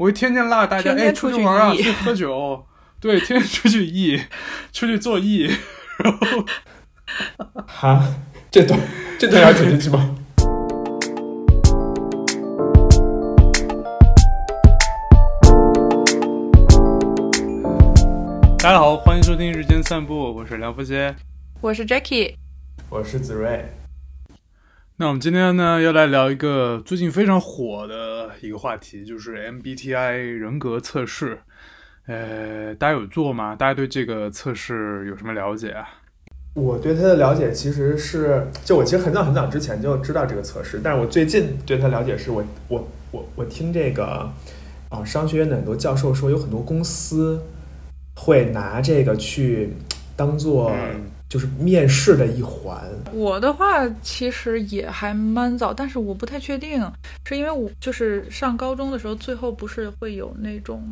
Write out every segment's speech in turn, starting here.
我会天天拉大家，哎，出去玩啊，去喝酒，对，天天出去 E，出去做 E，然后，哈，这段这段要剪进去吗？大家好，欢迎收听日间散步，我是梁福杰，我是 Jackie，我是子睿。那我们今天呢，要来聊一个最近非常火的一个话题，就是 MBTI 人格测试。呃，大家有做吗？大家对这个测试有什么了解啊？我对它的了解其实是，就我其实很早很早之前就知道这个测试，但是我最近对它了解是我我我我听这个啊商学院的很多教授说，有很多公司会拿这个去当做。就是面试的一环。我的话其实也还蛮早，但是我不太确定，是因为我就是上高中的时候，最后不是会有那种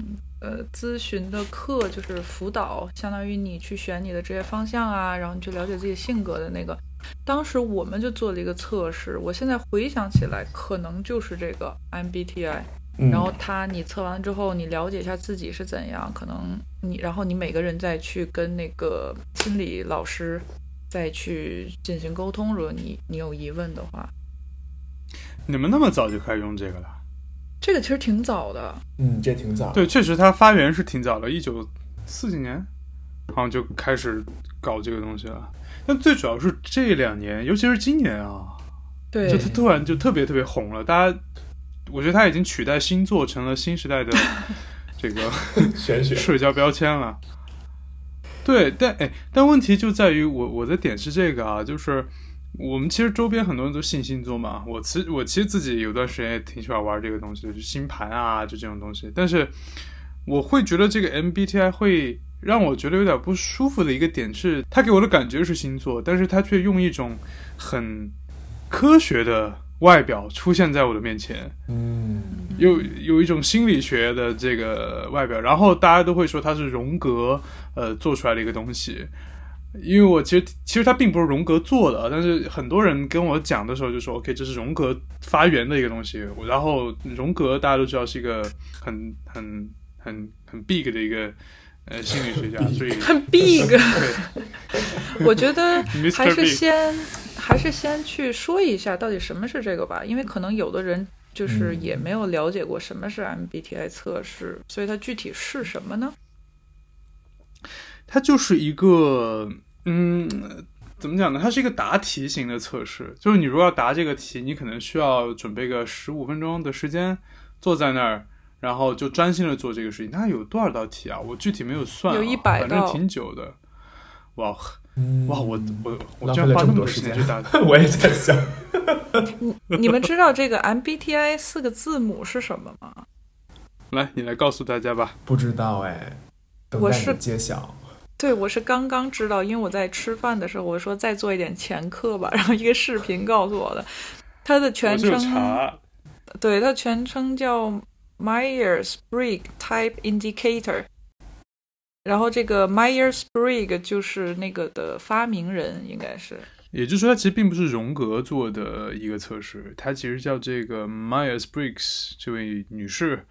呃咨询的课，就是辅导，相当于你去选你的职业方向啊，然后你去了解自己性格的那个。当时我们就做了一个测试，我现在回想起来，可能就是这个 MBTI。然后他你测完之后，你了解一下自己是怎样，可能你然后你每个人再去跟那个心理老师再去进行沟通。如果你你有疑问的话，你们那么早就开始用这个了？这个其实挺早的，嗯，这挺早。对，确实它发源是挺早的，一九四几年好像就开始搞这个东西了。但最主要是这两年，尤其是今年啊，对，就它突然就特别特别红了，大家。我觉得它已经取代星座成了新时代的 这个玄学社交标签了。对，但哎，但问题就在于我我的点是这个啊，就是我们其实周边很多人都信星座嘛。我其实我其实自己有段时间也挺喜欢玩这个东西的，就星盘啊，就这种东西。但是我会觉得这个 MBTI 会让我觉得有点不舒服的一个点是，它给我的感觉是星座，但是它却用一种很科学的。外表出现在我的面前，嗯，有有一种心理学的这个外表，然后大家都会说它是荣格呃做出来的一个东西，因为我其实其实它并不是荣格做的，但是很多人跟我讲的时候就说 OK 这是荣格发源的一个东西，然后荣格大家都知道是一个很很很很 big 的一个呃心理学家，所以 很 big，我觉得还是先。还是先去说一下到底什么是这个吧，因为可能有的人就是也没有了解过什么是 MBTI 测试，所以它具体是什么呢？它就是一个，嗯，怎么讲呢？它是一个答题型的测试，就是你如果要答这个题，你可能需要准备个十五分钟的时间，坐在那儿，然后就专心的做这个事情。它有多少道题啊？我具体没有算，有一百道，反正挺久的。哇！哇，我我我居然花那么多时间去打，我也在想。你你们知道这个 MBTI 四个字母是什么吗？来，你来告诉大家吧。不知道哎，我是揭晓。对，我是刚刚知道，因为我在吃饭的时候，我说再做一点前课吧，然后一个视频告诉我的，它的全称，对，它全称叫 Myers Briggs Type Indicator。然后这个 Myers Briggs 就是那个的发明人，应该是。也就是说，它其实并不是荣格做的一个测试，它其实叫这个 Myers Briggs 这位女士，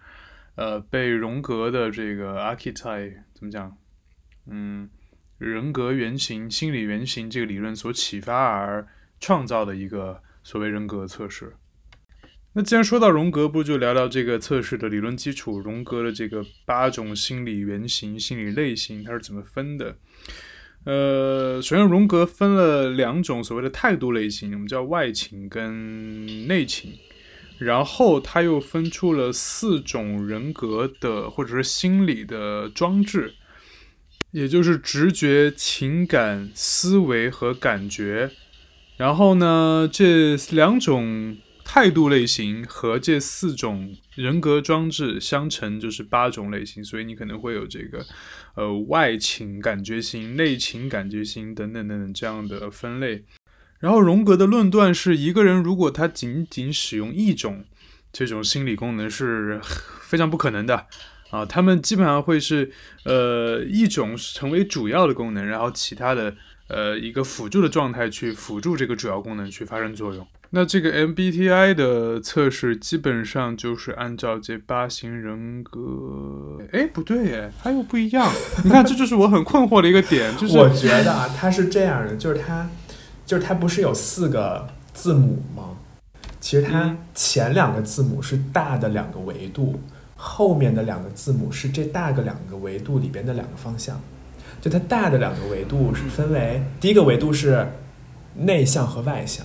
呃，被荣格的这个 Archetype 怎么讲？嗯，人格原型、心理原型这个理论所启发而创造的一个所谓人格测试。那既然说到荣格，不就聊聊这个测试的理论基础？荣格的这个八种心理原型、心理类型，它是怎么分的？呃，首先荣格分了两种所谓的态度类型，我们叫外倾跟内倾。然后他又分出了四种人格的或者是心理的装置，也就是直觉、情感、思维和感觉。然后呢，这两种。态度类型和这四种人格装置相乘就是八种类型，所以你可能会有这个，呃，外倾感觉型、内倾感觉型等等等等这样的分类。然后荣格的论断是一个人如果他仅仅使用一种这种心理功能是非常不可能的啊，他们基本上会是呃一种成为主要的功能，然后其他的呃一个辅助的状态去辅助这个主要功能去发生作用。那这个 MBTI 的测试基本上就是按照这八型人格，哎，不对，哎，它又不一样。你看，这就是我很困惑的一个点，就是我觉得啊，它是这样的，就是它，就是它不是有四个字母吗？其实它前两个字母是大的两个维度，后面的两个字母是这大个两个维度里边的两个方向。就它大的两个维度是分为，第一个维度是内向和外向。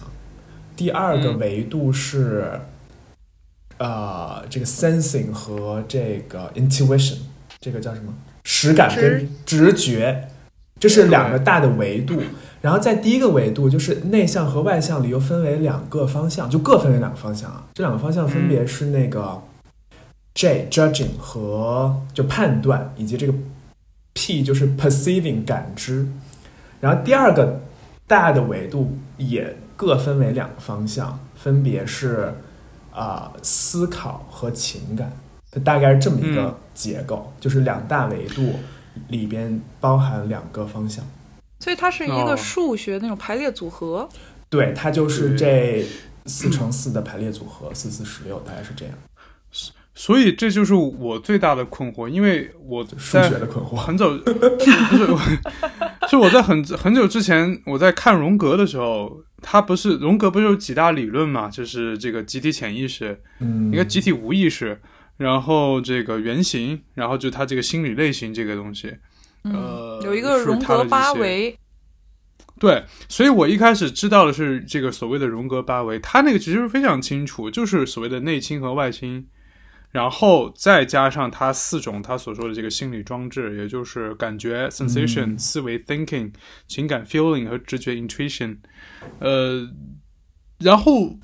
第二个维度是，呃，这个 sensing 和这个 intuition，这个叫什么？实感跟直觉，这是两个大的维度。然后在第一个维度，就是内向和外向里又分为两个方向，就各分为两个方向啊。这两个方向分别是那个 J judging 和就判断，以及这个 P 就是 perceiving 感知。然后第二个大的维度也。各分为两个方向，分别是啊思考和情感，它大概是这么一个结构，就是两大维度里边包含两个方向，所以它是一个数学那种排列组合。对，它就是这四乘四的排列组合，四四十六，大概是这样。所以这就是我最大的困惑，因为我数学的困惑很早，不是，是我在很很久之前我在看荣格的时候。他不是荣格不是有几大理论嘛？就是这个集体潜意识，嗯，一个集体无意识，然后这个原型，然后就他这个心理类型这个东西，呃，有一个荣格八维，对，所以我一开始知道的是这个所谓的荣格八维，他那个其实非常清楚，就是所谓的内倾和外倾。然后再加上他四种他所说的这个心理装置，也就是感觉 （sensation）、思维 （thinking）、情感 （feeling） 和直觉 （intuition）。呃，然后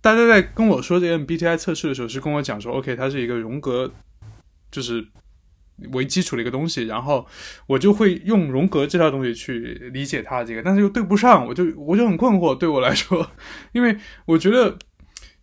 大家在跟我说这个 MBTI 测试的时候，是跟我讲说：“OK，它是一个荣格，就是为基础的一个东西。”然后我就会用荣格这套东西去理解它这个，但是又对不上，我就我就很困惑。对我来说，因为我觉得。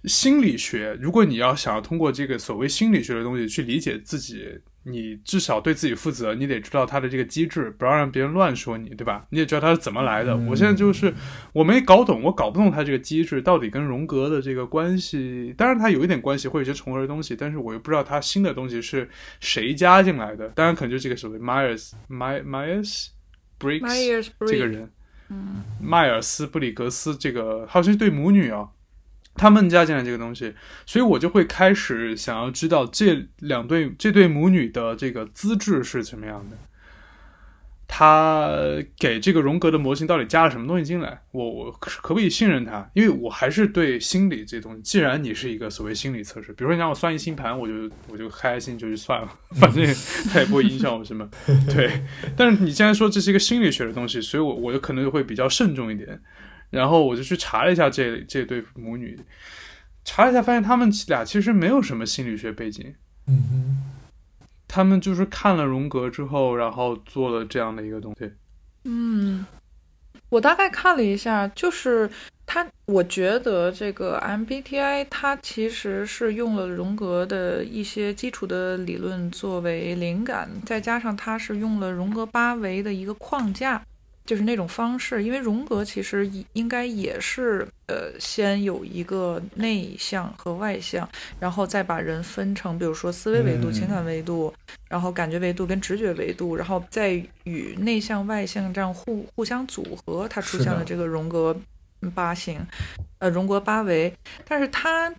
心理学，如果你要想要通过这个所谓心理学的东西去理解自己，你至少对自己负责，你得知道他的这个机制，不要让别人乱说你，对吧？你也知道他是怎么来的。我现在就是我没搞懂，我搞不懂他这个机制到底跟荣格的这个关系。当然他有一点关系，会有些重合的东西，但是我又不知道他新的东西是谁加进来的。当然可能就这个所谓 Myers My Myers Briggs 这个人，嗯，迈尔斯布里格斯这个好像是对母女啊。他们加进来这个东西，所以我就会开始想要知道这两对这对母女的这个资质是什么样的。他给这个荣格的模型到底加了什么东西进来？我我可不可以信任他？因为我还是对心理这东西。既然你是一个所谓心理测试，比如说你让我算一星盘，我就我就开心就去算了，反正它也不会影响我什么。对，但是你既然说这是一个心理学的东西，所以我我就可能会比较慎重一点。然后我就去查了一下这这对母女，查了一下发现他们俩其实没有什么心理学背景，嗯哼，他们就是看了荣格之后，然后做了这样的一个东西。嗯，我大概看了一下，就是他，我觉得这个 MBTI 它其实是用了荣格的一些基础的理论作为灵感，再加上它是用了荣格八维的一个框架。就是那种方式，因为荣格其实应该也是，呃，先有一个内向和外向，然后再把人分成，比如说思维维度、情感维度，然后感觉维度跟直觉维度，然后再与内向外向这样互互相组合，它出现了这个荣格八型，呃，荣格八维。但是它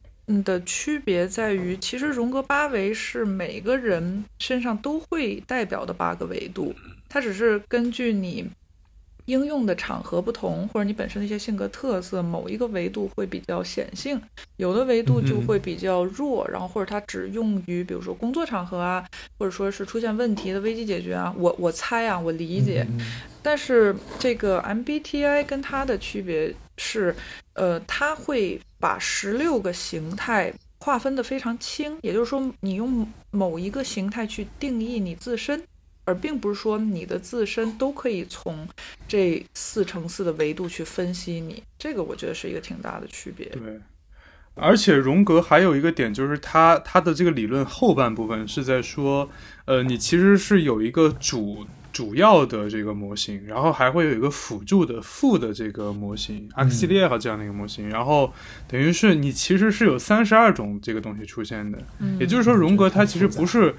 的区别在于，其实荣格八维是每个人身上都会代表的八个维度，它只是根据你。应用的场合不同，或者你本身的一些性格特色，某一个维度会比较显性，有的维度就会比较弱，然后或者它只用于比如说工作场合啊，或者说是出现问题的危机解决啊。我我猜啊，我理解。但是这个 MBTI 跟它的区别是，呃，它会把十六个形态划分的非常清，也就是说，你用某一个形态去定义你自身。而并不是说你的自身都可以从这四乘四的维度去分析你，这个我觉得是一个挺大的区别。对，而且荣格还有一个点，就是他他的这个理论后半部分是在说，呃，你其实是有一个主主要的这个模型，然后还会有一个辅助的副的这个模型阿克西列和这样的一个模型，然后等于是你其实是有三十二种这个东西出现的，嗯也就是说荣格他其实不是，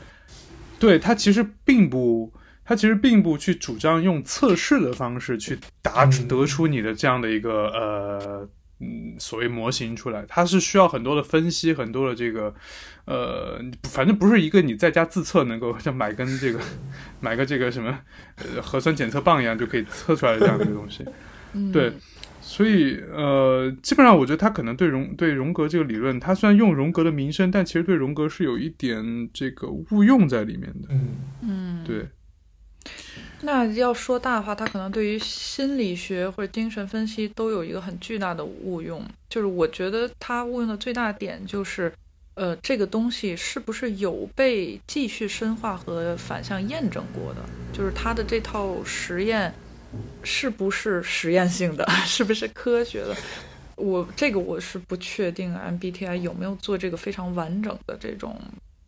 对他其实并不。他其实并不去主张用测试的方式去达嗯得出你的这样的一个呃嗯所谓模型出来，它是需要很多的分析，很多的这个呃，反正不是一个你在家自测能够像买根这个 买个这个什么呃核酸检测棒一样就可以测出来的这样的一个东西。嗯对，所以呃，基本上我觉得他可能对荣对荣格这个理论，他虽然用荣格的名声，但其实对荣格是有一点这个误用在里面的。嗯嗯，对，那要说大的话，他可能对于心理学或者精神分析都有一个很巨大的误用。就是我觉得他误用的最大点就是，呃，这个东西是不是有被继续深化和反向验证过的？就是他的这套实验是不是实验性的，是不是科学的？我这个我是不确定 MBTI 有没有做这个非常完整的这种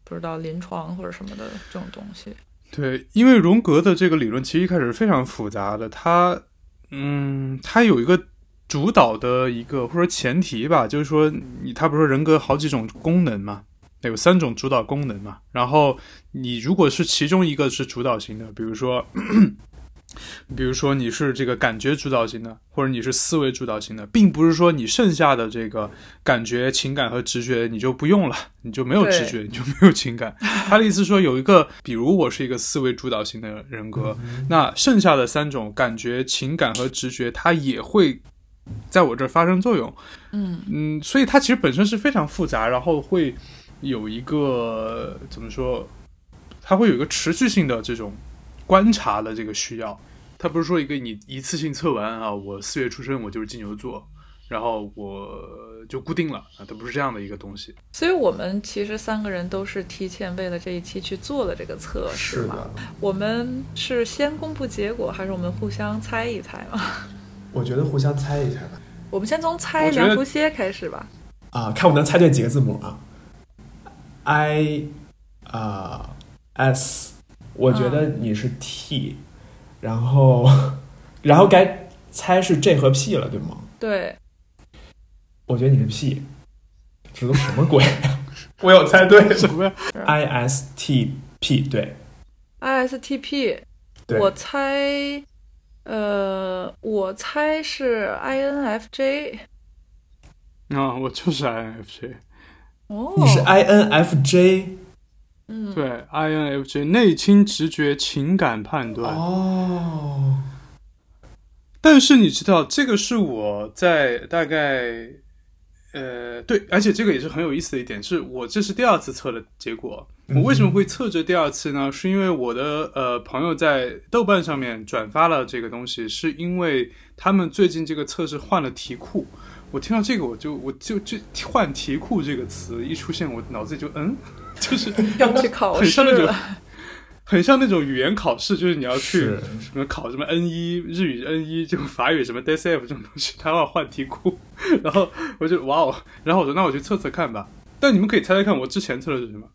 不知道临床或者什么的这种东西。对，因为荣格的这个理论其实一开始是非常复杂的，它，嗯，它有一个主导的一个或者说前提吧，就是说你他不是说人格好几种功能嘛，有三种主导功能嘛，然后你如果是其中一个是主导型的，比如说。比如说你是这个感觉主导型的，或者你是思维主导型的，并不是说你剩下的这个感觉、情感和直觉你就不用了，你就没有直觉，你就没有情感。他的意思说有一个，比如我是一个思维主导型的人格，那剩下的三种感觉、情感和直觉，它也会在我这儿发生作用。嗯嗯，所以它其实本身是非常复杂，然后会有一个怎么说？它会有一个持续性的这种观察的这个需要。它不是说一个你一次性测完啊，我四月出生，我就是金牛座，然后我就固定了啊，它不是这样的一个东西。所以我们其实三个人都是提前为了这一期去做了这个测试嘛。我们是先公布结果，还是我们互相猜一猜嘛？我觉得互相猜一猜吧。我们先从猜梁福歇开始吧。啊，看我能猜对几个字母啊？I 啊、S，我觉得你是 T，、然后 然后该猜是 J 和 P 了，对吗？对，我觉得你是 P，这都什么鬼？我有猜对。什么呀？，I S T P，对。ISTP，我猜，呃，我猜是 INFJ。啊，我就是 INFJ，哦，你是 I N F J 嗯，对 INFJ 内倾直觉情感判断。哦，但是你知道，这个是我在大概，呃，对，而且这个也是很有意思的一点，是我这是第二次测的结果。我为什么会测这第二次呢？是因为我的呃朋友在豆瓣上面转发了这个东西，是因为他们最近这个测试换了题库。我听到这个，我就我就就换题库这个词一出现，我脑子里就嗯，就是要去考试很像那种了。很像那种语言考试，就是你要去什么考什么 N 一日语 N 一，就法语什么 DSF 这种东西，他要换题库，然后我就哇哦，然后我说那我去测测看吧。但你们可以猜猜看，我之前测的是什么？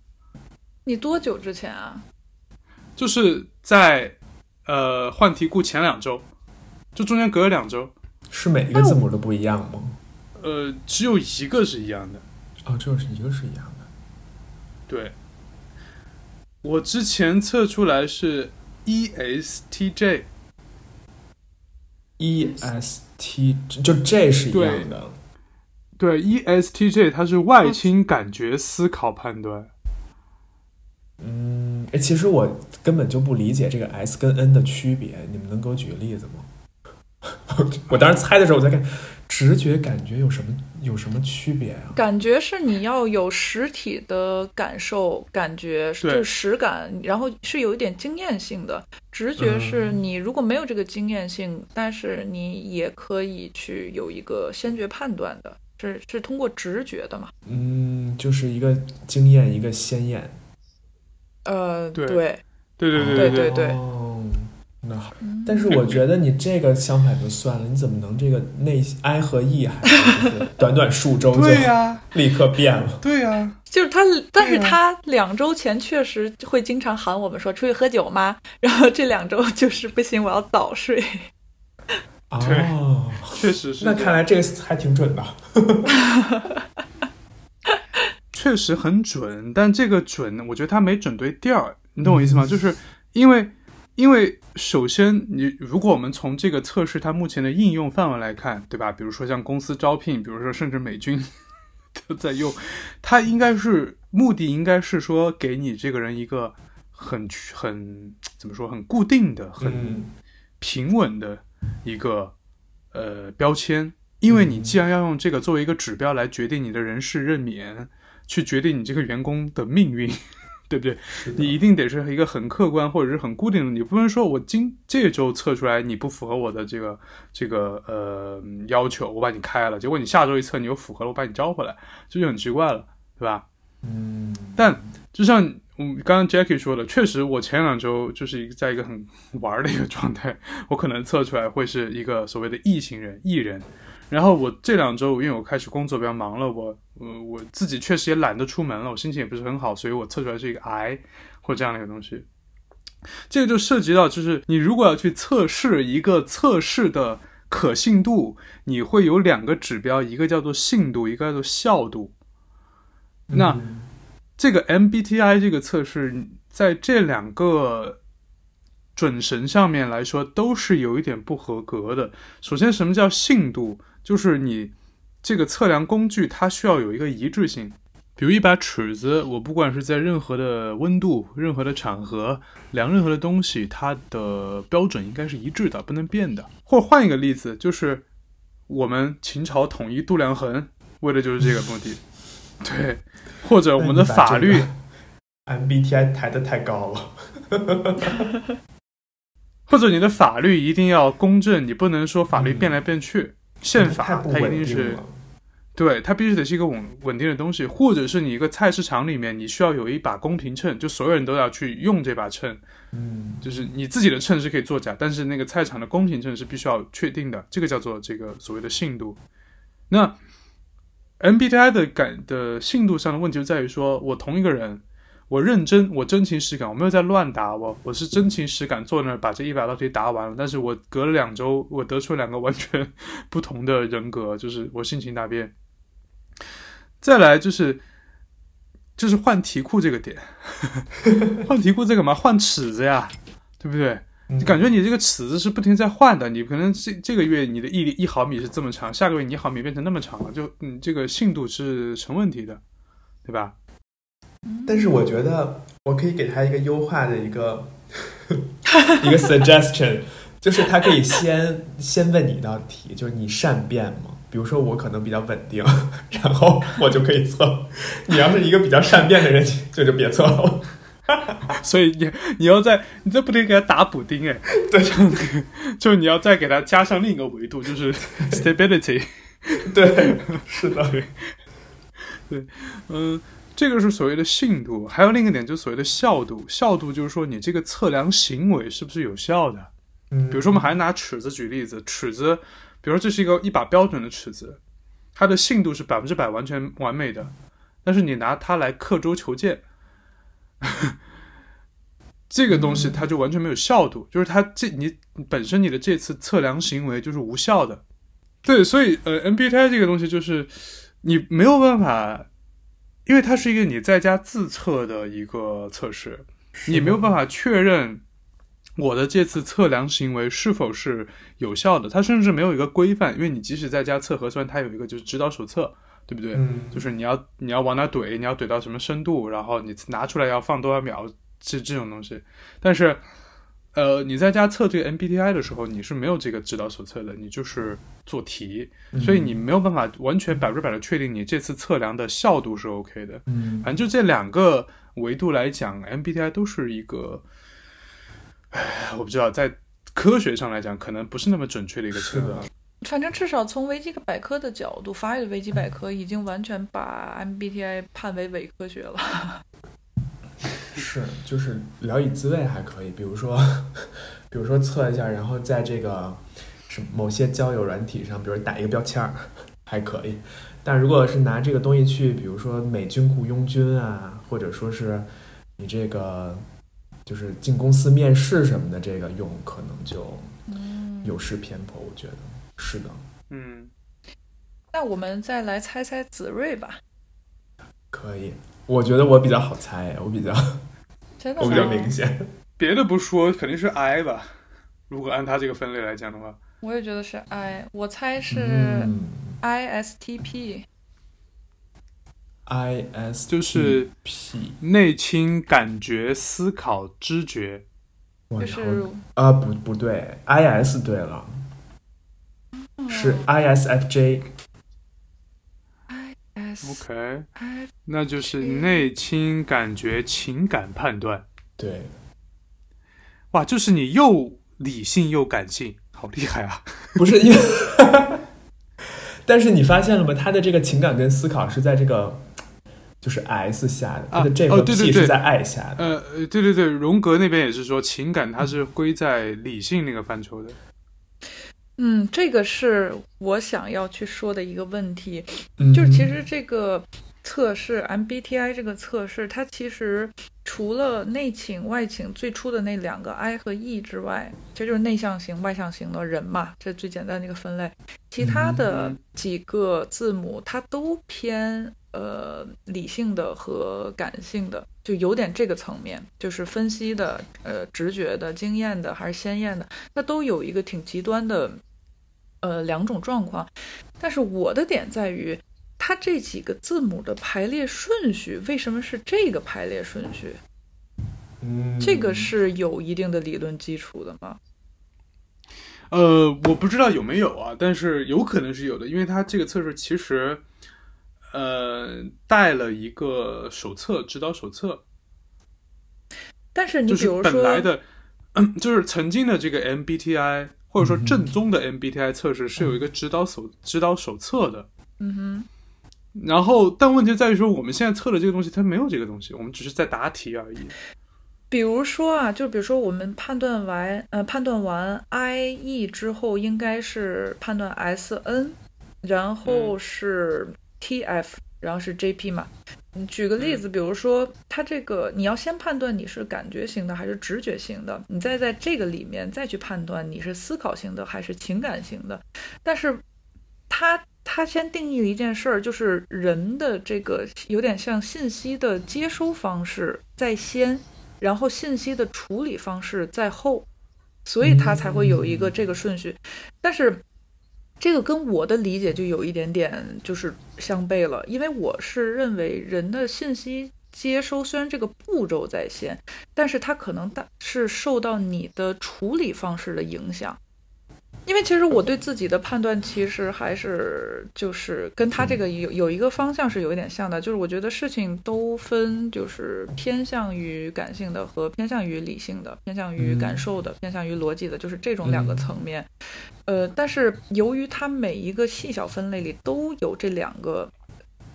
你多久之前啊？就是在呃换题库前两周，就中间隔了两周，是每一个字母都不一样吗？呃，只有一个是一样的。哦，就是一个是一样的。对，我之前测出来是 E ESTJ，E S T 就 J 是一样的，对 E ESTJ 它是外倾感觉思考判断。嗯，哎，其实我根本就不理解这个 S 跟 N 的区别，你们能给我举个例子吗？我当时猜的时候，我在看直觉感觉有什么有什么区别啊？感觉是你要有实体的感受，感觉就是实感，然后是有一点经验性的。直觉是嗯你如果没有这个经验性，但是你也可以去有一个先决判断的，是是通过直觉的嘛？嗯，就是一个经验，一个鲜艳。呃，对对，对对对对对对哦，那但是我觉得你这个相反就算了，你怎么能这个内哀和 E 还是就是短短数周就对呀、立刻变了？对呀、就是他，但是他两周前确实会经常喊我们说出去喝酒吗？然后这两周就是不行，我要早睡。哦，确实是。那看来这个还挺准的。确实很准，但这个准，我觉得他没准对调儿，你懂我意思吗？就是因为，因为首先，你如果我们从这个测试它目前的应用范围来看，对吧？比如说像公司招聘，比如说甚至美军 都在用，它应该是目的应该是说给你这个人一个很很怎么说很固定的、很平稳的一个呃标签，因为你既然要用这个作为一个指标来决定你的人事任免。去决定你这个员工的命运，对不对？你一定得是一个很客观或者是很固定的，你不能说我今这周测出来你不符合我的这个这个呃要求，我把你开了，结果你下周一测你又符合了，我把你招回来，这就很奇怪了，对吧？嗯。但就像我刚刚 Jackie 说的，确实我前两周就是一个在一个很玩的一个状态，我可能测出来会是一个所谓的异型人、异人。然后我这两周，因为我开始工作比较忙了，我我我自己确实也懒得出门了，我心情也不是很好，所以我测出来是一个癌或这样的一个东西。这个就涉及到，就是你如果要去测试一个测试的可信度，你会有两个指标，一个叫做信度，一个叫做效度。那这个 MBTI 这个测试在这两个。准绳上面来说都是有一点不合格的。首先，什么叫信度？就是你这个测量工具它需要有一个一致性。比如一把尺子，我不管是在任何的温度、任何的场合量任何的东西，它的标准应该是一致的，不能变的。或者换一个例子，就是我们秦朝统一度量衡，为的就是这个目的。对，或者我们的法律，MBTI 抬得太高了。或者你的法律一定要公正，你不能说法律变来变去。宪法它一定是，对，它必须得是一个稳稳定的东西。或者是你一个菜市场里面，你需要有一把公平秤，就所有人都要去用这把秤。嗯，就是你自己的秤是可以作假，但是那个菜场的公平秤是必须要确定的。这个叫做这个所谓的信度。那 MBTI 的感的信度上的问题就在于说，我同一个人。我认真，我真情实感，我没有在乱答我，我是真情实感坐那儿把这一百道题答完了。但是我隔了两周，我得出两个完全不同的人格，就是我性情大变。再来就是，就是换题库这个点，换题库在干嘛？换尺子呀，对不对？你感觉你这个尺子是不停在换的，你可能这这个月你的一一毫米是这么长，下个月一毫米变成那么长了，就你，这个信度是成问题的，对吧？但是我觉得我可以给他一个优化的一个 一个 suggestion，就是他可以先 先问你一道题，就是你善变吗？比如说我可能比较稳定，然后我就可以测。你要是一个比较善变的人，就就别测了。所以你你要在你这不得给他打补丁，哎，对，就你要再给他加上另一个维度，就是 stability。对，是的，对，嗯。这个是所谓的信度，还有另一个点就是所谓的效度。效度就是说你这个测量行为是不是有效的。嗯，比如说我们还拿尺子举例子，尺子，比如说这是一个一把标准的尺子，它的信度是百分之百完全完美的，但是你拿它来刻舟求剑，这个东西它就完全没有效度，就是它这你本身你的这次测量行为就是无效的。对，所以呃，MBTI 这个东西就是你没有办法。因为它是一个你在家自测的一个测试，你没有办法确认我的这次测量行为是否是有效的。它甚至没有一个规范，因为你即使在家测核酸，它有一个就是指导手册，对不对？嗯，就是你要你要往哪怼，你要怼到什么深度，然后你拿出来要放多少秒，这这种东西。但是。呃，你在家测这个 MBTI 的时候，你是没有这个指导手册的，你就是做题，所以你没有办法完全百分之百的确定你这次测量的效度是 OK 的。嗯，反正就这两个维度来讲，MBTI 都是一个，唉，我不知道，在科学上来讲，可能不是那么准确的一个测量。反正至少从维基百科的角度，法语的维基百科已经完全把 MBTI 判为伪科学了。是，就是聊以自慰还可以，比如说，比如说测一下，然后在这个什某些交友软体上，比如打一个标签儿，还可以。但如果是拿这个东西去，比如说美军雇佣军啊，或者说是你这个就是进公司面试什么的，这个用可能就有失偏颇。我觉得是的。嗯，那我们再来猜猜子睿吧。可以，我觉得我比较好猜，我比较，真的我比较明显。别的不说，肯定是 I 吧。如果按他这个分类来讲的话，我也觉得是 I，我猜是嗯 ISTP。I S 就是 P 内倾、感觉、思考、知觉。就是啊，不不对，I S 对了，是 I S F J。S OK，I 那就是内倾、感觉、情感判断。对，哇，就是你又理性又感性，好厉害啊！不是因为，但是你发现了吗？他的这个情感跟思考是在这个就是 S 下的，他的这个哦对对 P 对是在 I 下的。呃，呃对对对，荣格那边也是说，情感它是归在理性那个范畴的。嗯，这个是我想要去说的一个问题，嗯就是其实这个测试 MBTI 这个测试，它其实除了内倾、外倾最初的那两个 I 和 E 之外，这就是内向型、外向型的人嘛，这最简单的一个分类。其他的嗯几个字母它都偏呃理性的和感性的，就有点这个层面，就是分析的、呃直觉的、经验的还是鲜艳的，它都有一个挺极端的呃两种状况。但是我的点在于，它这几个字母的排列顺序为什么是这个排列顺序？嗯这个是有一定的理论基础的吗？呃，我不知道有没有啊，但是有可能是有的，因为它这个测试其实呃带了一个手册，指导手册，但是你比如说，本来的，嗯，就是曾经的这个 MBTI 或者说正宗的 MBTI 测试是有一个指导手指导手册的。嗯哼，然后，但问题在于说，我们现在测的这个东西，它没有这个东西，我们只是在答题而已。比如说啊，就比如说我们判断完呃判断完 I E 之后，应该是判断 S N，然后是 T F，、然后是 J P 嘛。你举个例子，比如说它这个你要先判断你是感觉型的还是直觉型的，你再在这个里面再去判断你是思考型的还是情感型的。但是它它先定义了一件事儿，就是人的这个有点像信息的接收方式在先，然后信息的处理方式在后，所以它才会有一个这个顺序。但是这个跟我的理解就有一点点就是相悖了，因为我是认为人的信息接收虽然这个步骤在先，但是它可能大是受到你的处理方式的影响。因为其实我对自己的判断其实还是就是跟他这个有有一个方向是有一点像的，就是我觉得事情都分就是偏向于感性的和偏向于理性的，偏向于感受的，偏向于逻辑的，就是这种两个层面。呃，但是由于它每一个细小分类里都有这两个。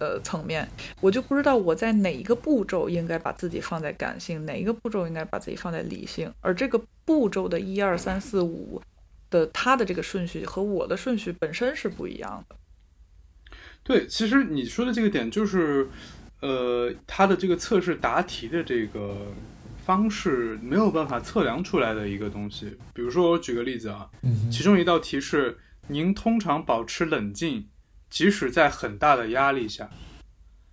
呃，层面，我就不知道我在哪一个步骤应该把自己放在感性，哪一个步骤应该把自己放在理性，而这个步骤的一二三四五的他的这个顺序和我的顺序本身是不一样的。对，其实你说的这个点就是，呃，他的这个测试答题的这个方式没有办法测量出来的一个东西。比如说，我举个例子啊，嗯其中一道题是：您通常保持冷静，即使在很大的压力下。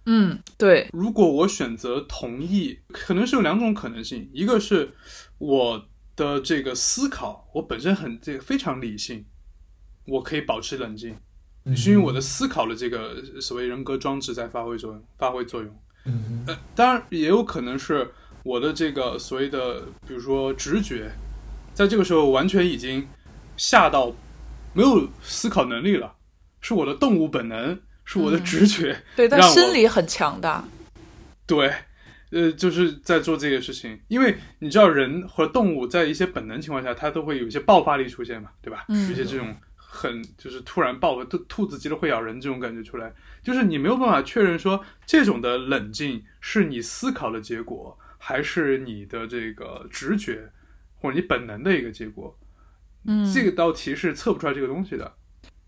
嗯，对，如果我选择同意，可能是有两种可能性，一个是我的这个思考，我本身很这个非常理性，我可以保持冷静，嗯是因为我的思考的这个所谓人格装置在发挥作用，发挥作用。嗯呃，当然也有可能是我的这个所谓的，比如说直觉，在这个时候完全已经吓到没有思考能力了，是我的动物本能，是我的嗯直觉。对，但心理很强大。对，呃，就是在做这个事情，因为你知道人和动物在一些本能情况下，它都会有一些爆发力出现嘛，对吧？嗯有一些这种很就是突然爆，兔兔子急了会咬人这种感觉出来，就是你没有办法确认说这种的冷静是你思考的结果，还是你的这个直觉或者你本能的一个结果。嗯，这个道题是测不出来这个东西的。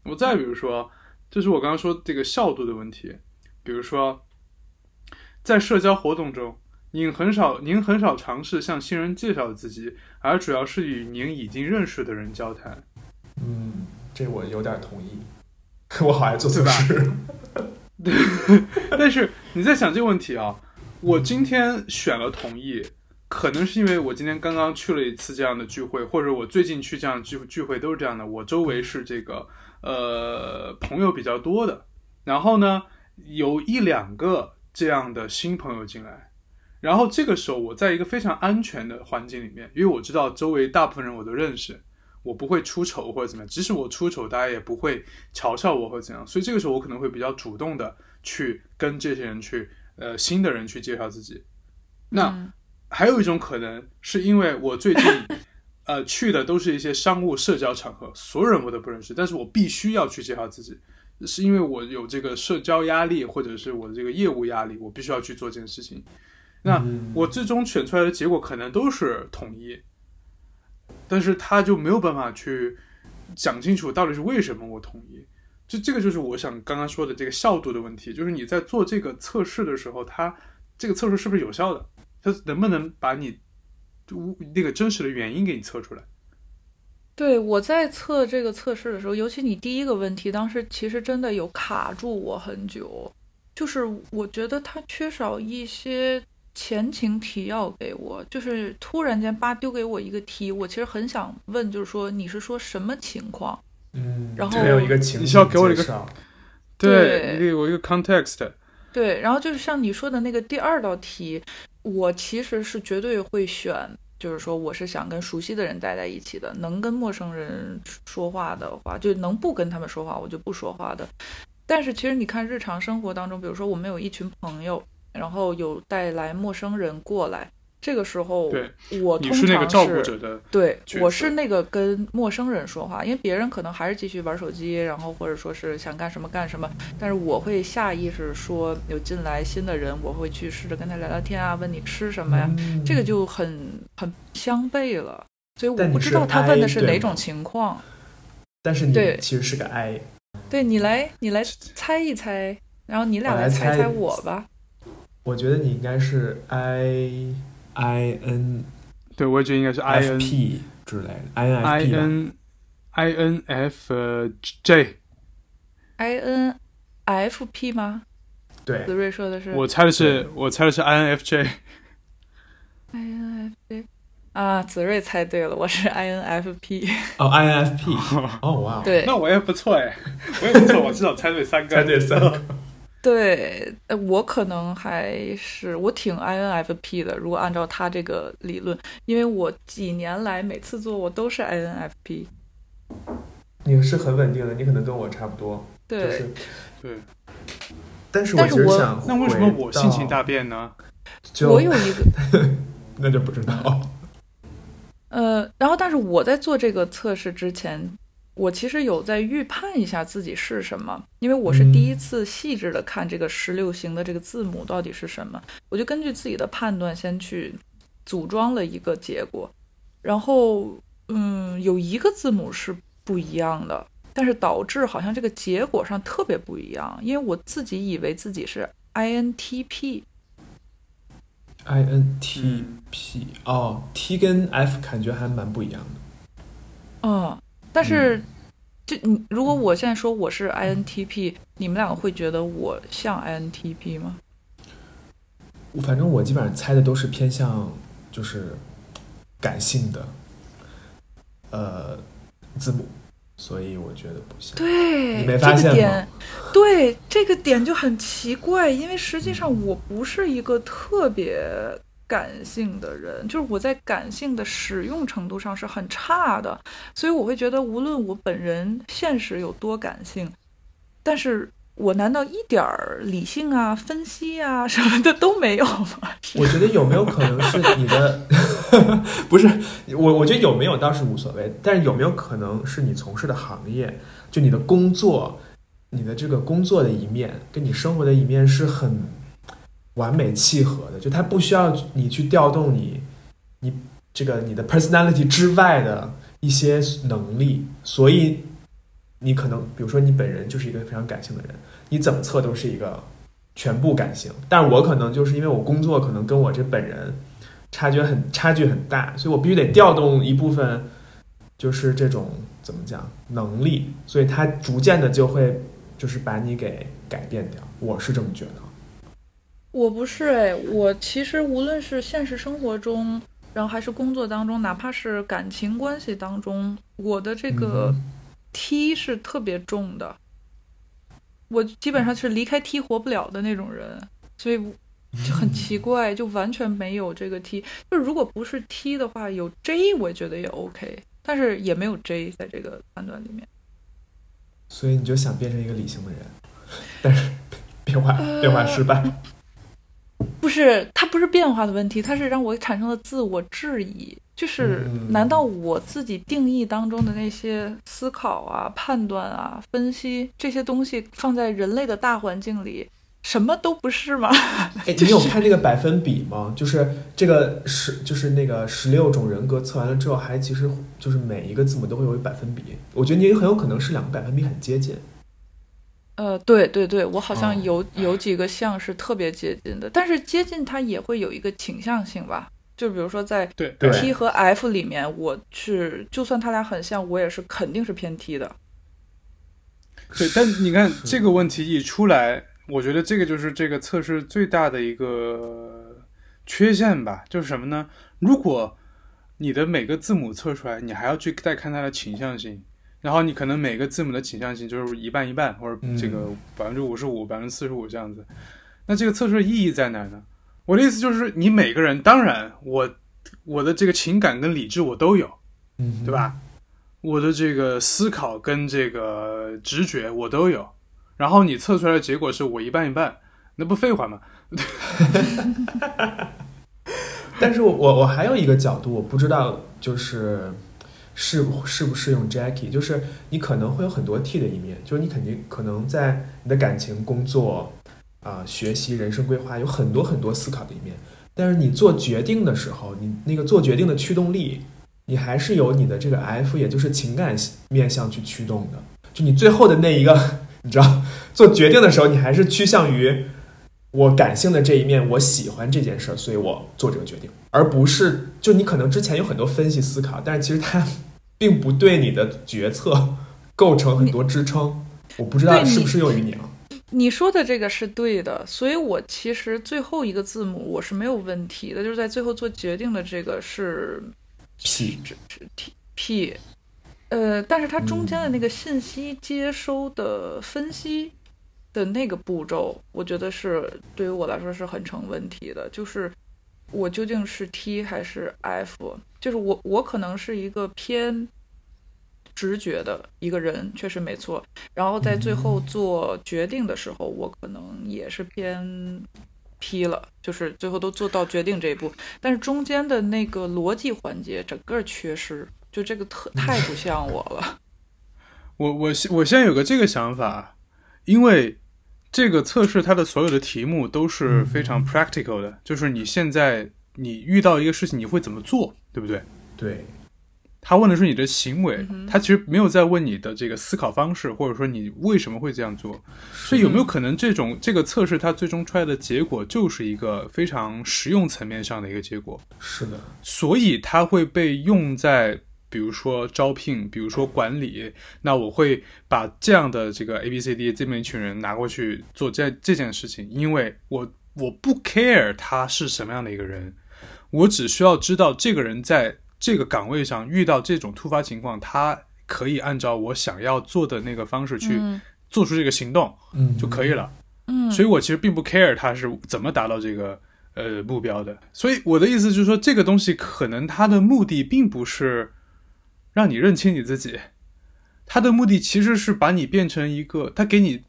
我再比如说，就是我刚刚说这个效度的问题。比如说，在社交活动中，您很少您很少尝试向新人介绍自己，而主要是与您已经认识的人交谈。嗯，这我有点同意。我好爱做错事。对，但是你在想这个问题啊？我今天选了同意，可能是因为我今天刚刚去了一次这样的聚会，或者我最近去这样聚聚会都是这样的。我周围是这个呃朋友比较多的，然后呢有一两个这样的新朋友进来，然后这个时候我在一个非常安全的环境里面，因为我知道周围大部分人我都认识。我不会出丑或者怎么样，即使我出丑，大家也不会嘲笑我或者怎样。所以这个时候，我可能会比较主动的去跟这些人去，呃，新的人去介绍自己。那还有一种可能，是因为我最近，呃，去的都是一些商务社交场合，所有人我都不认识，但是我必须要去介绍自己，是因为我有这个社交压力，或者是我的这个业务压力，我必须要去做这件事情。那我最终选出来的结果可能都是统一。但是他就没有办法去讲清楚到底是为什么我统一，就这个就是我想刚刚说的这个效度的问题，就是你在做这个测试的时候，它这个测试是不是有效的？它能不能把你那个真实的原因给你测出来？对我在测这个测试的时候，尤其你第一个问题，当时其实真的有卡住我很久，就是我觉得它缺少一些。前情提要给我，就是突然间叭丢给我一个题，我其实很想问，就是说你是说什么情况？嗯，然后没有一个情，你需要给我一个，对，你给我一个 context。对，然后就是像你说的那个第二道题，我其实是绝对会选，就是说我是想跟熟悉的人待在一起的，能跟陌生人说话的话，就能不跟他们说话，我就不说话的。但是其实你看日常生活当中，比如说我们有一群朋友。然后有带来陌生人过来，这个时候，我通常是那个照顾者的，对，我是那个跟陌生人说话，因为别人可能还是继续玩手机，然后或者说是想干什么干什么，但是我会下意识说有进来新的人，我会去试着跟他聊聊天啊，问你吃什么呀，这个就很很相悖了，所以我不知道他问的是哪种情况，但是你其实是个 I，对你来你来猜一猜，然后你俩来猜猜我吧。我觉得你应该是 I I N，对我也觉得应该是 I N P 之类的，I N I N I N F J I N F P 吗？对，子睿说的是，我猜的是，我猜的是 I N F J I N F J 啊，子睿猜对了，我是 I N F P 哦，I N F P 哦，哇，对，那我也不错哎，我也不错，我至少猜对三个，猜对三个。对，我可能还是我挺 INFP 的。如果按照他这个理论，因为我几年来每次做我都是 INFP。你是很稳定的，你可能跟我差不多。对，对。但是我其实想，那为什么我性情大变呢？我有一个，那就不知道。呃，然后但是我在做这个测试之前。我其实有在预判一下自己是什么，因为我是第一次细致的看这个十六型的这个字母到底是什么，我就根据自己的判断先去组装了一个结果，然后嗯，有一个字母是不一样的，但是导致好像这个结果上特别不一样，因为我自己以为自己是 INTP，INTP 哦，T 跟 F 感觉还蛮不一样的，嗯。但是，就你如果我现在说我是 INTP，你们两个会觉得我像 INTP 吗？反正我基本上猜的都是偏向就是感性的呃字母，所以我觉得不像。对，你没发现吗？对，这个点就很奇怪，因为实际上我不是一个特别。感性的人，就是我在感性的使用程度上是很差的，所以我会觉得，无论我本人现实有多感性，但是我难道一点儿理性啊、分析啊什么的都没有吗？我觉得有没有可能是你的，不是我，我觉得有没有倒是无所谓，但是有没有可能是你从事的行业，就你的工作，你的这个工作的一面，跟你生活的一面是很。完美契合的，就它不需要你去调动你，你这个你的 personality 之外的一些能力，所以你可能比如说你本人就是一个非常感性的人，你怎么测都是一个全部感性。但我可能就是因为我工作可能跟我这本人差距很差距很大，所以我必须得调动一部分，就是这种怎么讲能力，所以它逐渐的就会就是把你给改变掉。我是这么觉得。我不是哎，我其实无论是现实生活中，然后还是工作当中，哪怕是感情关系当中，我的这个 T 是特别重的。我基本上是离开 T 活不了的那种人，所以就很奇怪，就完全没有这个 T。就如果不是 T 的话，有 J 我觉得也 OK，但是也没有 J 在这个判断里面。所以你就想变成一个理性的人，但是 变化变化失败。不是，它不是变化的问题，它是让我产生了自我质疑。就是难道我自己定义当中的那些思考啊、判断啊、分析这些东西，放在人类的大环境里，什么都不是吗？哎，你有看这个百分比吗？就是这个十，就是那个十六种人格测完了之后，还其实就是每一个字母都会有一百分比。我觉得你很有可能是两个百分比很接近。呃，对对对，我好像有有几个像是特别接近的，但是接近它也会有一个倾向性吧？就比如说在 T 和 F 里面，我是就算他俩很像，我也是肯定是偏 T 的。对，但你看这个问题一出来，我觉得这个就是这个测试最大的一个缺陷吧？就是什么呢？如果你的每个字母测出来，你还要去再看它的倾向性。然后你可能每个字母的倾向性就是一半一半，或者这个百分之五十五、百分之四十五这样子。那这个测试的意义在哪呢？我的意思就是，你每个人，当然我我的这个情感跟理智我都有，对吧？我的这个思考跟这个直觉我都有。然后你测出来的结果是我一半一半，那不废话吗？但是我我还有一个角度，我不知道就是。适适不适用 Jackie？就是你可能会有很多 T 的一面，就是你肯定可能在你的感情、工作、啊学习、人生规划有很多很多思考的一面。但是你做决定的时候，你那个做决定的驱动力，你还是由你的这个 F，也就是情感面向去驱动的。就你最后的那一个，你知道，做决定的时候，你还是趋向于我感性的这一面，我喜欢这件事儿，所以我做这个决定，而不是就你可能之前有很多分析思考，但是其实它。并不对你的决策 构成很多支撑，我不知道适不适用于你啊。你说的这个是对的，所以我其实最后一个字母我是没有问题的，就是在最后做决定的这个是 P T P，呃，但是它中间的那个信息接收的分析的那个步骤，我觉得是对于我来说是很成问题的，就是。我究竟是 T 还是 F？就是我，我可能是一个偏直觉的一个人，确实没错。然后在最后做决定的时候，我可能也是偏批了，就是最后都做到决定这一步。但是中间的那个逻辑环节整个缺失，就这个特太不像我了。我我我现在有个这个想法，因为。这个测试它的所有的题目都是非常 practical 的，就是你现在你遇到一个事情你会怎么做，对不对？对。他问的是你的行为，他其实没有在问你的这个思考方式，或者说你为什么会这样做。所以有没有可能这种这个测试它最终出来的结果就是一个非常实用层面上的一个结果？是的。所以它会被用在。比如说招聘，比如说管理，那我会把这样的这个 A B C D 这么一群人拿过去做这这件事情，因为我我不 care 他是什么样的一个人，我只需要知道这个人在这个岗位上遇到这种突发情况，他可以按照我想要做的那个方式去做出这个行动，嗯，就可以了，嗯，所以我其实并不 care 他是怎么达到这个呃目标的，所以我的意思就是说，这个东西可能它的目的并不是。让你认清你自己，他的目的其实是把你变成一个，他给你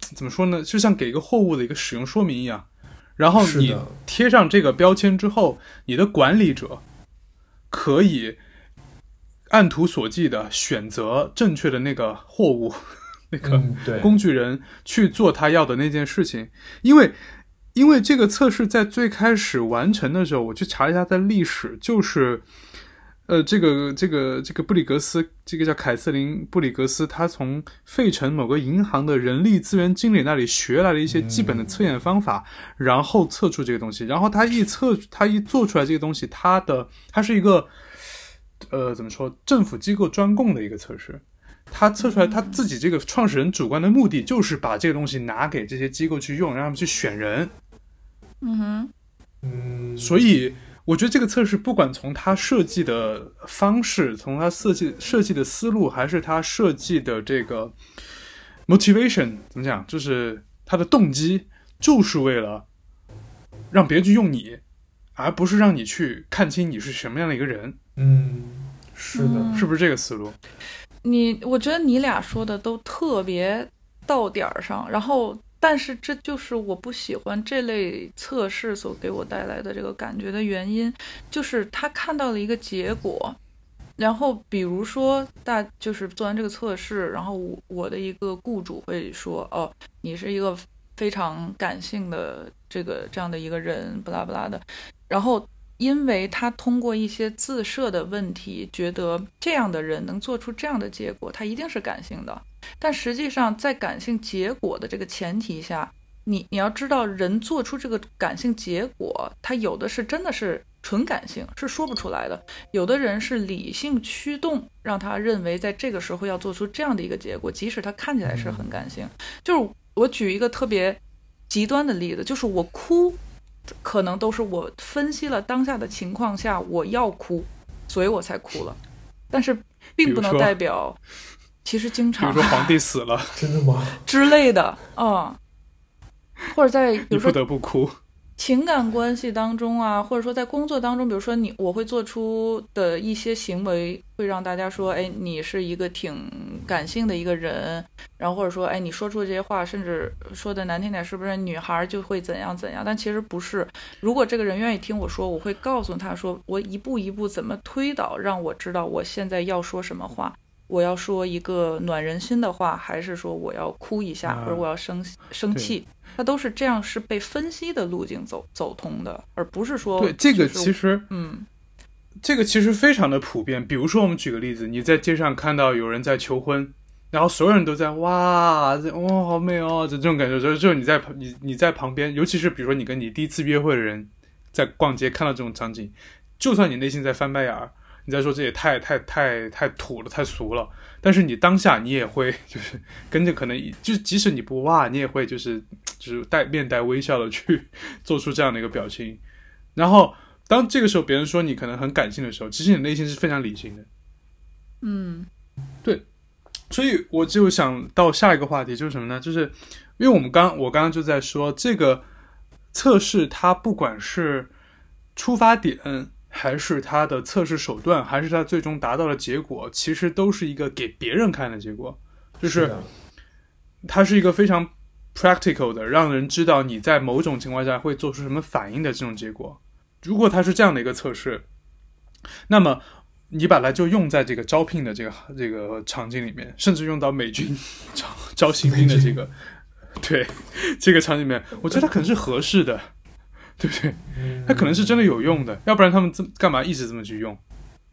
怎么说呢？就像给一个货物的一个使用说明一样，然后你贴上这个标签之后，你的管理者可以按图索骥的选择正确的那个货物，那个工具人去做他要的那件事情。因为，因为这个测试在最开始完成的时候，我去查了一下，在历史就是。呃，这个这个这个布里格斯，这个叫凯瑟琳·布里格斯，他从费城某个银行的人力资源经理那里学来了一些基本的测验方法，然后测出这个东西。然后他一测，他一做出来这个东西，他的他是一个，呃，怎么说，政府机构专供的一个测试。他测出来，他自己这个创始人主观的目的就是把这个东西拿给这些机构去用，让他们去选人。嗯哼，嗯，所以。我觉得这个测试不管从它设计的方式，从它设计设计的思路，还是它设计的这个 motivation 怎么讲，就是它的动机，就是为了让别人去用你，而不是让你去看清你是什么样的一个人。嗯，是的，嗯是不是这个思路？你我觉得你俩说的都特别到点儿上，然后。但是这就是我不喜欢这类测试所给我带来的这个感觉的原因，就是他看到了一个结果，然后比如说大就是做完这个测试，然后我我的一个雇主会说，哦，你是一个非常感性的这个这样的一个人，不拉不拉的，然后因为他通过一些自设的问题，觉得这样的人能做出这样的结果，他一定是感性的。但实际上，在感性结果的这个前提下，你你要知道，人做出这个感性结果，他有的是真的是纯感性，是说不出来的；有的人是理性驱动，让他认为在这个时候要做出这样的一个结果，即使他看起来是很感性。就是我举一个特别极端的例子，就是我哭，可能都是我分析了当下的情况下我要哭，所以我才哭了，但是并不能代表。其实经常，比如说皇帝死了，真的吗？之类的，嗯，或者在比如说不得不哭，情感关系当中啊，或者说在工作当中，比如说你我会做出的一些行为，会让大家说，哎，你是一个挺感性的一个人，然后或者说，哎，你说出这些话，甚至说的难听点，是不是女孩就会怎样怎样？但其实不是。如果这个人愿意听我说，我会告诉他说，我一步一步怎么推导，让我知道我现在要说什么话。我要说一个暖人心的话，还是说我要哭一下，啊或者我要生生气？它都是这样，是被分析的路径走走通的，而不是说对这个其实嗯这个其实非常的普遍。比如说，我们举个例子，你在街上看到有人在求婚，然后所有人都在哇，这哇好美哦，就这种感觉，就是就是你在旁你你在旁边，尤其是比如说你跟你第一次约会的人在逛街看到这种场景，就算你内心在翻白眼儿，你再说这也太太太太土了，太俗了，但是你当下你也会 就是跟着可能就即使你不哇，你也会就是就是带面带微笑的去 做出这样的一个表情，然后。当这个时候别人说你可能很感性的时候，其实你内心是非常理性的。嗯对所以我就想到下一个话题就是什么呢？就是因为我们刚我刚刚就在说这个测试，它不管是出发点，还是它的测试手段，还是它最终达到的结果，其实都是一个给别人看的结果，就是的。它是一个非常 practical 的，让人知道你在某种情况下会做出什么反应的这种结果。如果它是这样的一个测试，那么你把它就用在这个招聘的这个这个场景里面，甚至用到美军招招新兵的这个对这个场景里面，我觉得它可能是合适的，对不对？它可能是真的有用的，要不然他们这干嘛一直这么去用？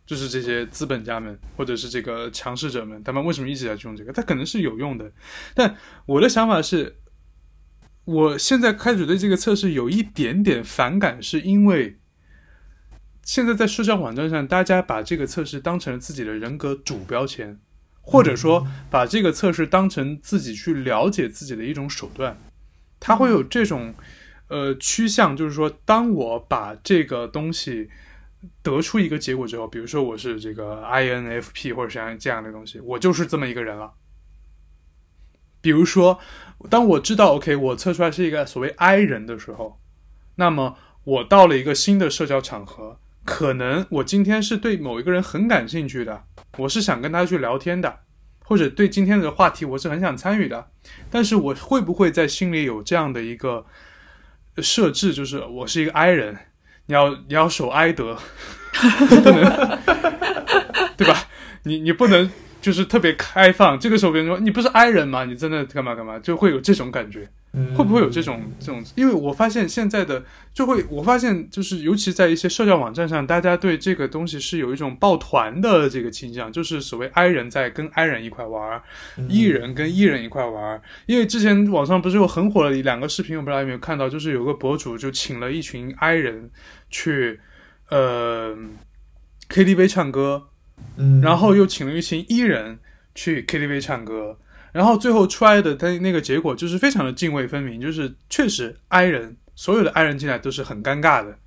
就是这些资本家们，或者是这个强势者们，他们为什么一直在去用这个？它可能是有用的，但我的想法是，我现在开始对这个测试有一点点反感，是因为现在在社交网站上，大家把这个测试当成了自己的人格主标签，或者说把这个测试当成自己去了解自己的一种手段，他会有这种呃趋向，就是说，当我把这个东西得出一个结果之后，比如说我是这个 INFP 或者像这样的东西，我就是这么一个人了。比如说，当我知道 OK，我测出来是一个所谓 I 人的时候，那么我到了一个新的社交场合，可能我今天是对某一个人很感兴趣的，我是想跟他去聊天的，或者对今天的话题我是很想参与的，但是我会不会在心里有这样的一个设置，就是我是一个 I 人，你要你要守哀德，不能，对吧？你你不能就是特别开放，这个时候别人说你不是 I 人吗？你在那干嘛干嘛，就会有这种感觉。嗯会不会有这种这种？因为我发现现在的就会，我发现就是尤其在一些社交网站上，大家对这个东西是有一种抱团的这个倾向，就是所谓 I 人在跟 I 人一块玩，E 人跟 E 人一块玩。因为之前网上不是有很火的两个视频，我不知道有没有看到，就是有个博主就请了一群 I 人去呃 KTV 唱歌，嗯，然后又请了一群 E 人去 KTV 唱歌，然后最后出来的他那个结果就是非常的泾渭分明，就是确实 I 人所有的 I 人进来都是很尴尬的，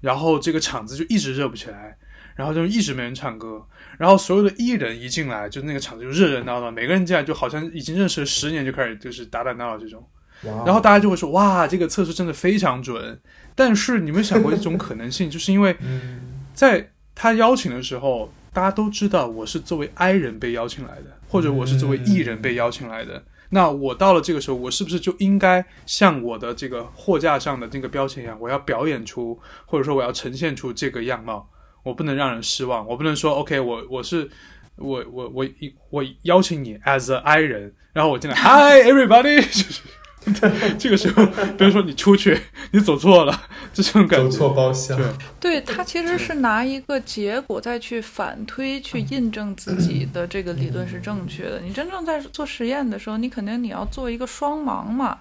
然后这个场子就一直热不起来，然后就一直没人唱歌，然后所有的 E 人一进来，就那个场子就热热闹闹，每个人进来就好像已经认识了十年就开始就是打打闹闹这种，哇。然后大家就会说哇这个测试真的非常准，但是你有没有想过一种可能性，就是因为 嗯。在他邀请的时候，大家都知道我是作为 I 人被邀请来的，或者我是作为艺人被邀请来的。那我到了这个时候，我是不是就应该像我的这个货架上的这个标签一样，我要表演出，或者说我要呈现出这个样貌？我不能让人失望，我不能说 OK，我我是我我我我邀请你 as a I 人，然后我进来 Hi everybody，就 是 这个时候，比如说你出去，你走错了，这种感觉。走错包厢，对对他其实是拿一个结果再去反推，去印证自己的这个理论是正确的。你真正在做实验的时候，你肯定你要做一个双盲嘛。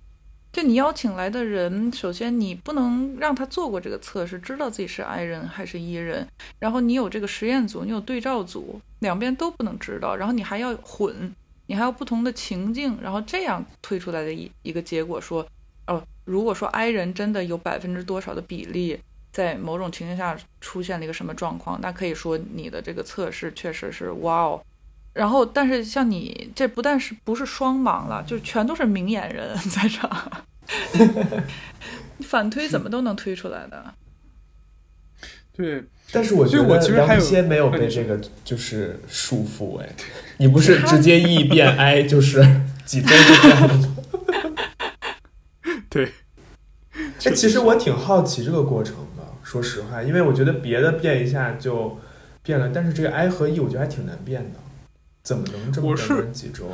就你邀请来的人，首先你不能让他做过这个测试，知道自己是 I 人还是 E 人，然后你有这个实验组，你有对照组，两边都不能知道，然后你还要混，你还有不同的情境，然后这样推出来的一一个结果说，哦，如果说 I 人真的有百分之多少的比例在某种情境下出现了一个什么状况，那可以说你的这个测试确实是哇哦。然后，但是像你这不但是不是双盲了，就全都是明眼人在场，你 反推怎么都能推出来的。对，但是我觉得我得其实还有梁先没有被这个就是束缚哎，你不是直接 E 变 I 就是几周就变？对，哎，其实我挺好奇这个过程的，说实话，因为我觉得别的变一下就变了，但是这个 I 和 E 我觉得还挺难变的，怎么能这么我是短短几周？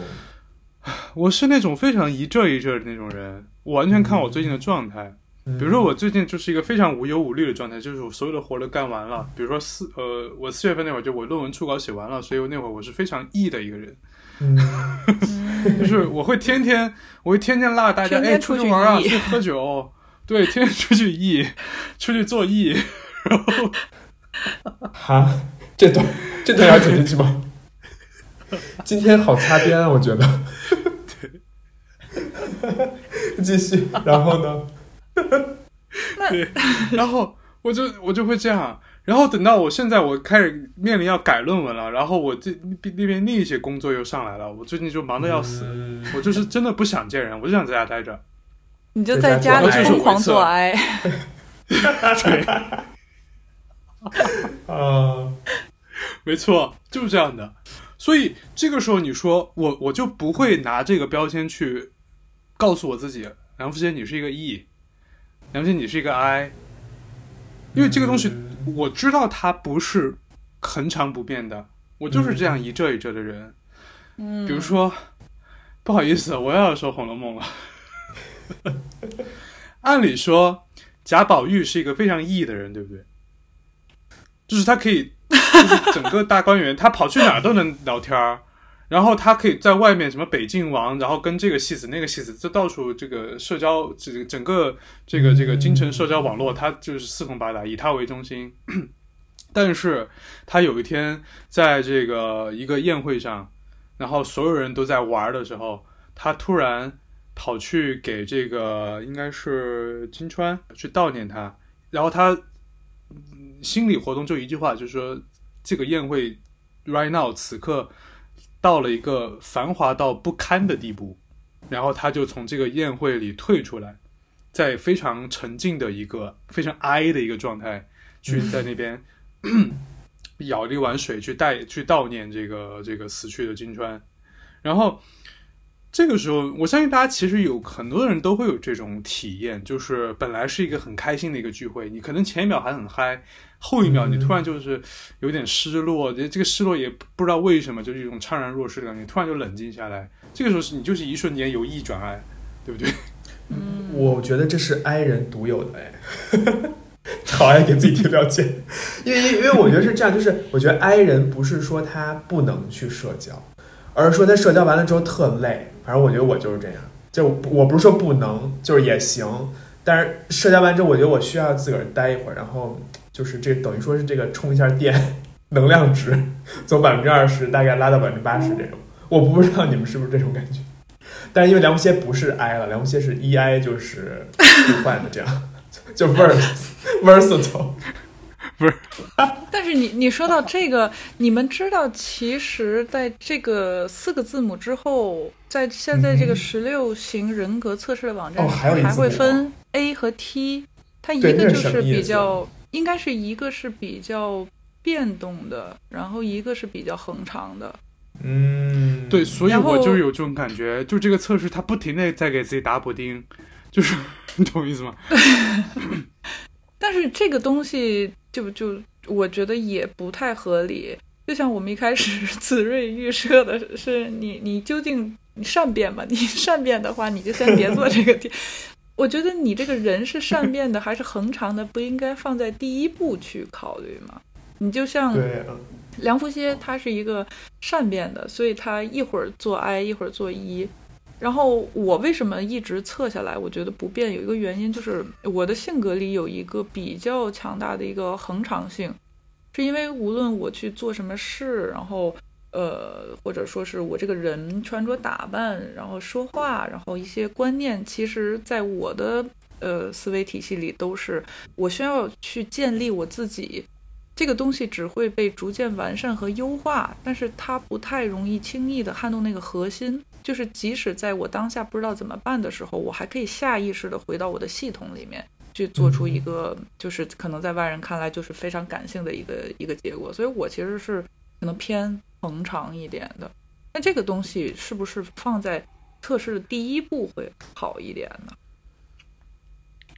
我是那种非常一阵一阵的那种人，我完全看我最近的状态。比比如说，我最近就是一个非常无忧无虑的状态，就是我所有的活都干完了。比如说四呃，我四月份那会儿就我论文初稿写完了，所以我那会儿我是非常 E 的一个人，嗯，就是我会天天我会天天拉着大家哎出出去去玩啊，E 去喝酒，对，天天出去 E，出去做 E，然后 哈，这段这段要剪进去吗？今天好擦边啊，我觉得。继续，然后呢？对，然后我就我就会这样，然后等到我现在我开始面临要改论文了，然后我这那边另一些工作又上来了，我最近就忙得要死，嗯。我就是真的不想见人，我就想在家待着。你就在家里疯狂做做爱，对，啊，没错，就是这样的。所以这个时候你说我我就不会拿这个标签去告诉我自己，梁福杰你是一个 E，梁静你是一个 I，因为这个东西我知道它不是恒常不变的，我就是这样一阵一阵的人。嗯，比如说，不好意思，我又要说《红楼梦》了。按理说，贾宝玉是一个非常 E 的人，对不对？就是他可以，就是整个大观园，他跑去哪儿都能聊天儿，然后他可以在外面什么北静王，然后跟这个戏子那个戏子，这到处这个社交，这个整个这个这个京城社交网络，他就是四通八达，以他为中心。但是他有一天在这个一个宴会上，然后所有人都在玩的时候，他突然跑去给这个应该是金川去悼念他，然后他嗯心理活动就一句话，就是说这个宴会 right now 此刻到了一个繁华到不堪的地步，然后他就从这个宴会里退出来，在非常沉静的一个非常哀的一个状态，去在那边。舀了一碗水去带去悼念这个这个死去的金川，然后这个时候，我相信大家其实有很多人都会有这种体验，就是本来是一个很开心的一个聚会，你可能前一秒还很嗨，后一秒你突然就是有点失落，这这个失落也不知道为什么，就是一种怅然若失的感觉，突然就冷静下来，这个时候是你就是一瞬间由易转爱，对不对？嗯，我觉得这是 I 人独有的哎，好爱给自己贴标签，因为因为我觉得是这样，就是我觉得 I 人不是说他不能去社交，而是说他社交完了之后特累。反正我觉得我就是这样，就我不是说不能，就是也行，但是社交完之后，我觉得我需要自个儿待一会儿，然后就是这等于说是这个充一下电，能量值从百分之二十大概拉到百分之八十这种。我不知道你们是不是这种感觉，但是因为梁不歇不是 I 了，梁不歇是 E I，就是互换的这样，就 vers versatile。不是，但是你你说到这个，你们知道，其实在这个四个字母之后，在现在这个嗯十六型人格测试的网站哦，还还有一字母会分 A 和 T，它一个就是比较，应该是一个是比较变动的，然后一个是比较恒长的。嗯，对，所以我就是有这种感觉，就这个测试它不停的在给自己打补丁，就是你懂我意思吗？但是这个东西就就我觉得也不太合理。就像我们一开始子睿预设的是你你究竟你善变吧？你善变的话，你就先别做这个题。我觉得你这个人是善变的还是恒常的，不应该放在第一步去考虑吗？你就像梁福歇他是一个善变的，所以他一会儿做 I，一会儿做 E。然后我为什么一直测下来，我觉得不变，有一个原因就是我的性格里有一个比较强大的一个恒常性，是因为无论我去做什么事，然后呃，或者说是我这个人穿着打扮，然后说话，然后一些观念，其实在我的呃思维体系里都是我需要去建立我自己。这个东西只会被逐渐完善和优化，但是它不太容易轻易的撼动那个核心。就是即使在我当下不知道怎么办的时候，我还可以下意识的回到我的系统里面去做出一个，就是可能在外人看来就是非常感性的一个一个结果。所以我其实是可能偏恒常一点的。那这个东西是不是放在测试的第一步会好一点呢？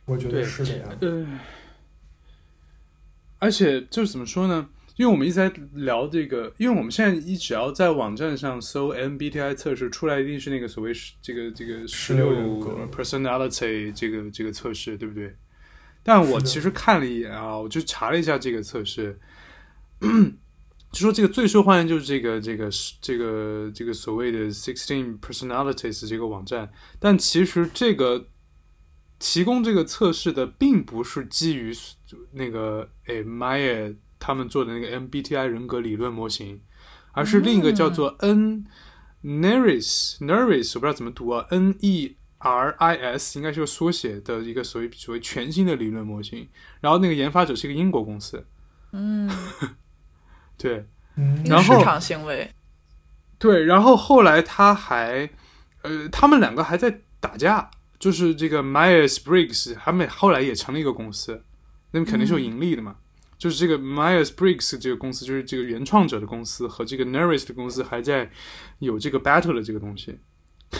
我觉得对是这样。呃，而且就是怎么说呢？因为我们一直在聊这个，因为我们现在一只要在网站上搜 MBTI 测试，出来一定是那个所谓是这个这个十六人格 personality 这个这个测试，对不对？但我其实看了一眼啊，我就查了一下这个测试，就说这个最受欢迎就是这个这个这个这个所谓的 Sixteen Personalities 这个网站，但其实这个提供这个测试的并不是基于那个诶 Maya 他们做的那个 MBTI 人格理论模型，而是另一个叫做 N Neris Neris 我不知道怎么读啊，N E R I S 应该是个缩写的一个所谓所谓全新的理论模型。然后那个研发者是一个英国公司，嗯，对嗯一个然后市场行为。对，然后后来他还呃，他们两个还在打架，就是这个 Myers Briggs 他们后来也成了一个公司，那么肯定是有盈利的嘛。就是这个 Myers Briggs 这个公司，就是这个原创者的公司和这个 Neris 的公司还在有这个 battle 的这个东西。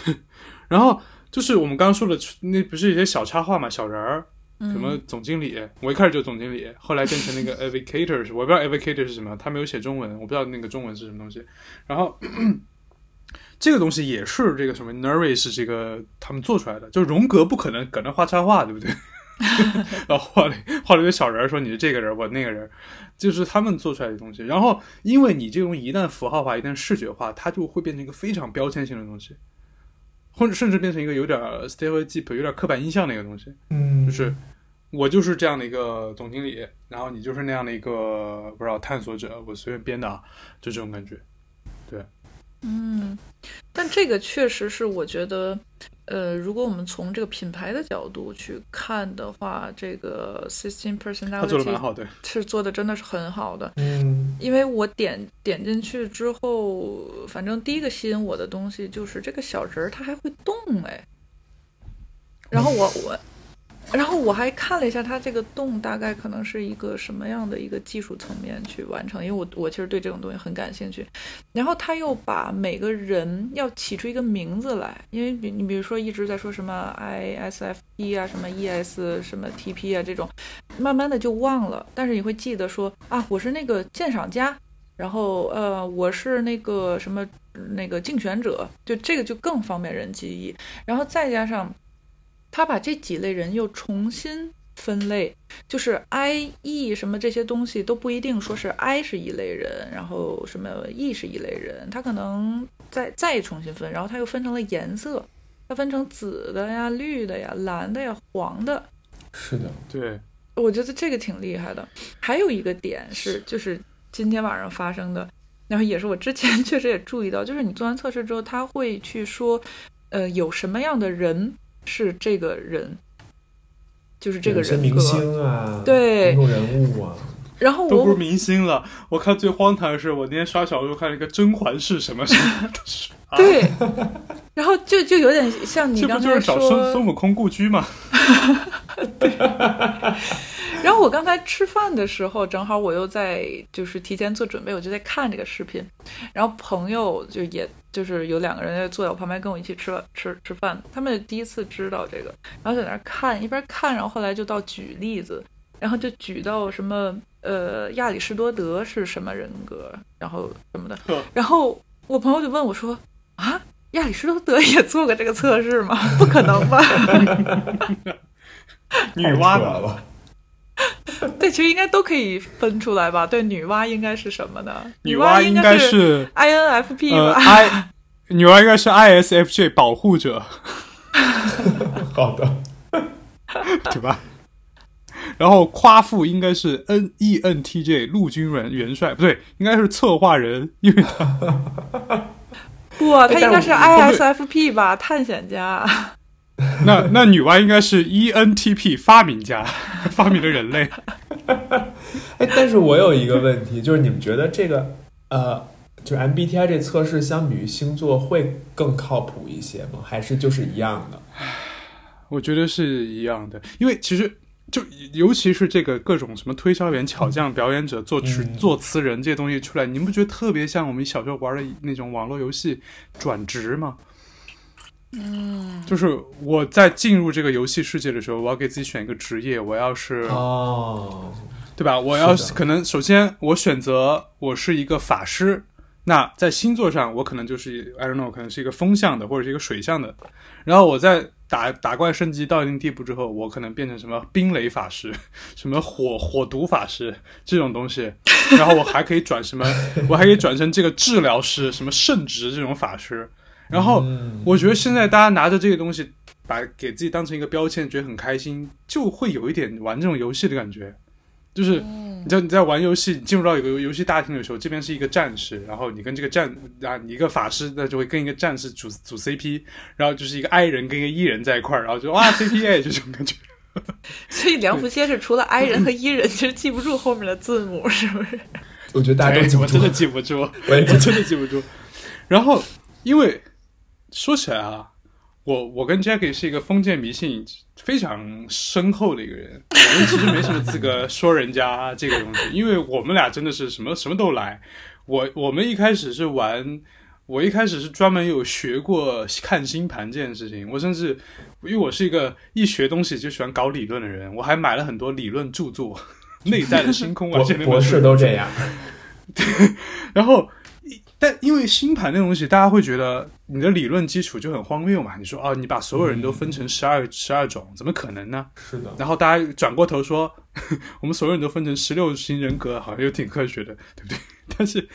然后就是我们刚刚说的，那不是一些小插画嘛，小人儿，嗯什么总经理，我一开始就总经理，后来变成那个 advocator，我不知道 advocator 是什么，他没有写中文，我不知道那个中文是什么东西。然后 这个东西也是这个什么 Nervy 是这个他们做出来的，就荣格不可能搁那画插画，对不对？然后画了画了一个小人儿，说你是这个人，我那个人，就是他们做出来的东西。然后因为你这种一旦符号化，一旦视觉化，它就会变成一个非常标签性的东西，或者甚至变成一个有点 stereotype、有点刻板印象的一个东西。嗯，就是我就是这样的一个总经理，然后你就是那样的一个不知道探索者，我随便编的啊，就这种感觉。嗯，但这个确实是我觉得，呃，如果我们从这个品牌的角度去看的话，这个 Sixteen 他做的蛮 Personality 好的，是做的真的是很好的。嗯因为我点点进去之后，反正第一个吸引我的东西就是这个小人儿，他还会动哎。然后我我，然后我还看了一下它这个洞大概可能是一个什么样的一个技术层面去完成，因为我我其实对这种东西很感兴趣。然后他又把每个人要起出一个名字来，因为比你比如说一直在说什么 ISFP 啊，什么 ES 什么 TP 啊这种，慢慢的就忘了，但是你会记得说啊，我是那个鉴赏家，然后呃，我是那个什么那个竞选者，就这个就更方便人记忆。然后再加上他把这几类人又重新分类，就是 I、E 什么这些东西都不一定说是 I 是一类人，然后什么 E 是一类人，他可能再再重新分，然后他又分成了颜色，它分成紫的呀、绿的呀、蓝的呀、黄的。是的，对，我觉得这个挺厉害的。还有一个点是，就是今天晚上发生的，然后也是我之前 确实也注意到，就是你做完测试之后，他会去说，呃，有什么样的人是这个人，就是这个人格。星啊，对公众人物啊，然后都不是明星了。我看最荒唐的是，我那天刷小说看了一个甄嬛是什么什么啊对，然后就就有点像你这不刚就是找孙孙悟空故居吗？然后我刚才吃饭的时候，正好我又在就是提前做准备，我就在看这个视频。然后朋友就也就是有两个人坐在我旁边跟我一起吃饭吃吃饭，他们第一次知道这个，然后在那儿看，一边看，然后后来就到举例子，然后就举到什么呃亚里士多德是什么人格，然后什么的，然后我朋友就问我说啊。亚里士多德也做过这个测试吗？不可能吧？女娲了，对，其实应该都可以分出来吧？对，女娲应该是什么呢？女娲娲应该是是 INFP 呃吧？I，女娲应该是 ISFJ 保护者，好的，对吧？然后夸父应该是 N E N T J 陆军元元帅，不对，应该是策划人，因为他不，他应该是但 ISFP 吧？探险家。那那女娲应该是 E N T P 发明家，发明了人类。哎，但是我有一个问题，就是你们觉得这个呃，就是 MBTI 这测试相比于星座会更靠谱一些吗？还是就是一样的？我觉得是一样的，因为其实就尤其是这个各种什么推销员、巧匠、表演者、作曲、嗯作词人这些东西出来，你们不觉得特别像我们小时候玩的那种网络游戏转职吗？嗯，就是我在进入这个游戏世界的时候，我要给自己选一个职业，我要是哦，对吧？我要可能首先我选择我是一个法师，那在星座上我可能就是 I don't know，可能是一个风象的或者是一个水象的。然后我在打打怪升级到一定地步之后，我可能变成什么冰雷法师、什么火火毒法师这种东西。然后我还可以转什么，我还可以转成这个治疗师、什么圣职这种法师。然后嗯我觉得现在大家拿着这个东西，把给自己当成一个标签，觉得很开心，就会有一点玩这种游戏的感觉。就是你知道你在玩游戏，你进入到一个游戏大厅的时候，这边是一个战士，然后你跟这个战啊，你一个法师，那就会跟一个战士组组 CP，然后就是一个 I 人跟一个 E 人在一块儿，然后就哇 CPA 这种感觉。所以梁福先生除了 I 人和 E 人，其实记不住后面的字母，是不是？我觉得大家都记不住真的，记不住，我真的记不住。然后，因为说起来啊，我我跟 Jackie 是一个封建迷信非常深厚的一个人，我们其实没什么资格说人家这个东西，因为我们俩真的是什么什么都来。我我们一开始是玩，我一开始是专门有学过看星盘这件事情，我甚至因为我是一个一学东西就喜欢搞理论的人，我还买了很多理论著作，《内在的星空》啊，博这类的博士都这样。然后，一但因为星盘那东西，大家会觉得你的理论基础就很荒谬嘛。你说哦，你把所有人都分成十二十二种，怎么可能呢？是的，然后大家转过头说，我们所有人都分成十六型人格，好像又挺科学的，对不对？但是，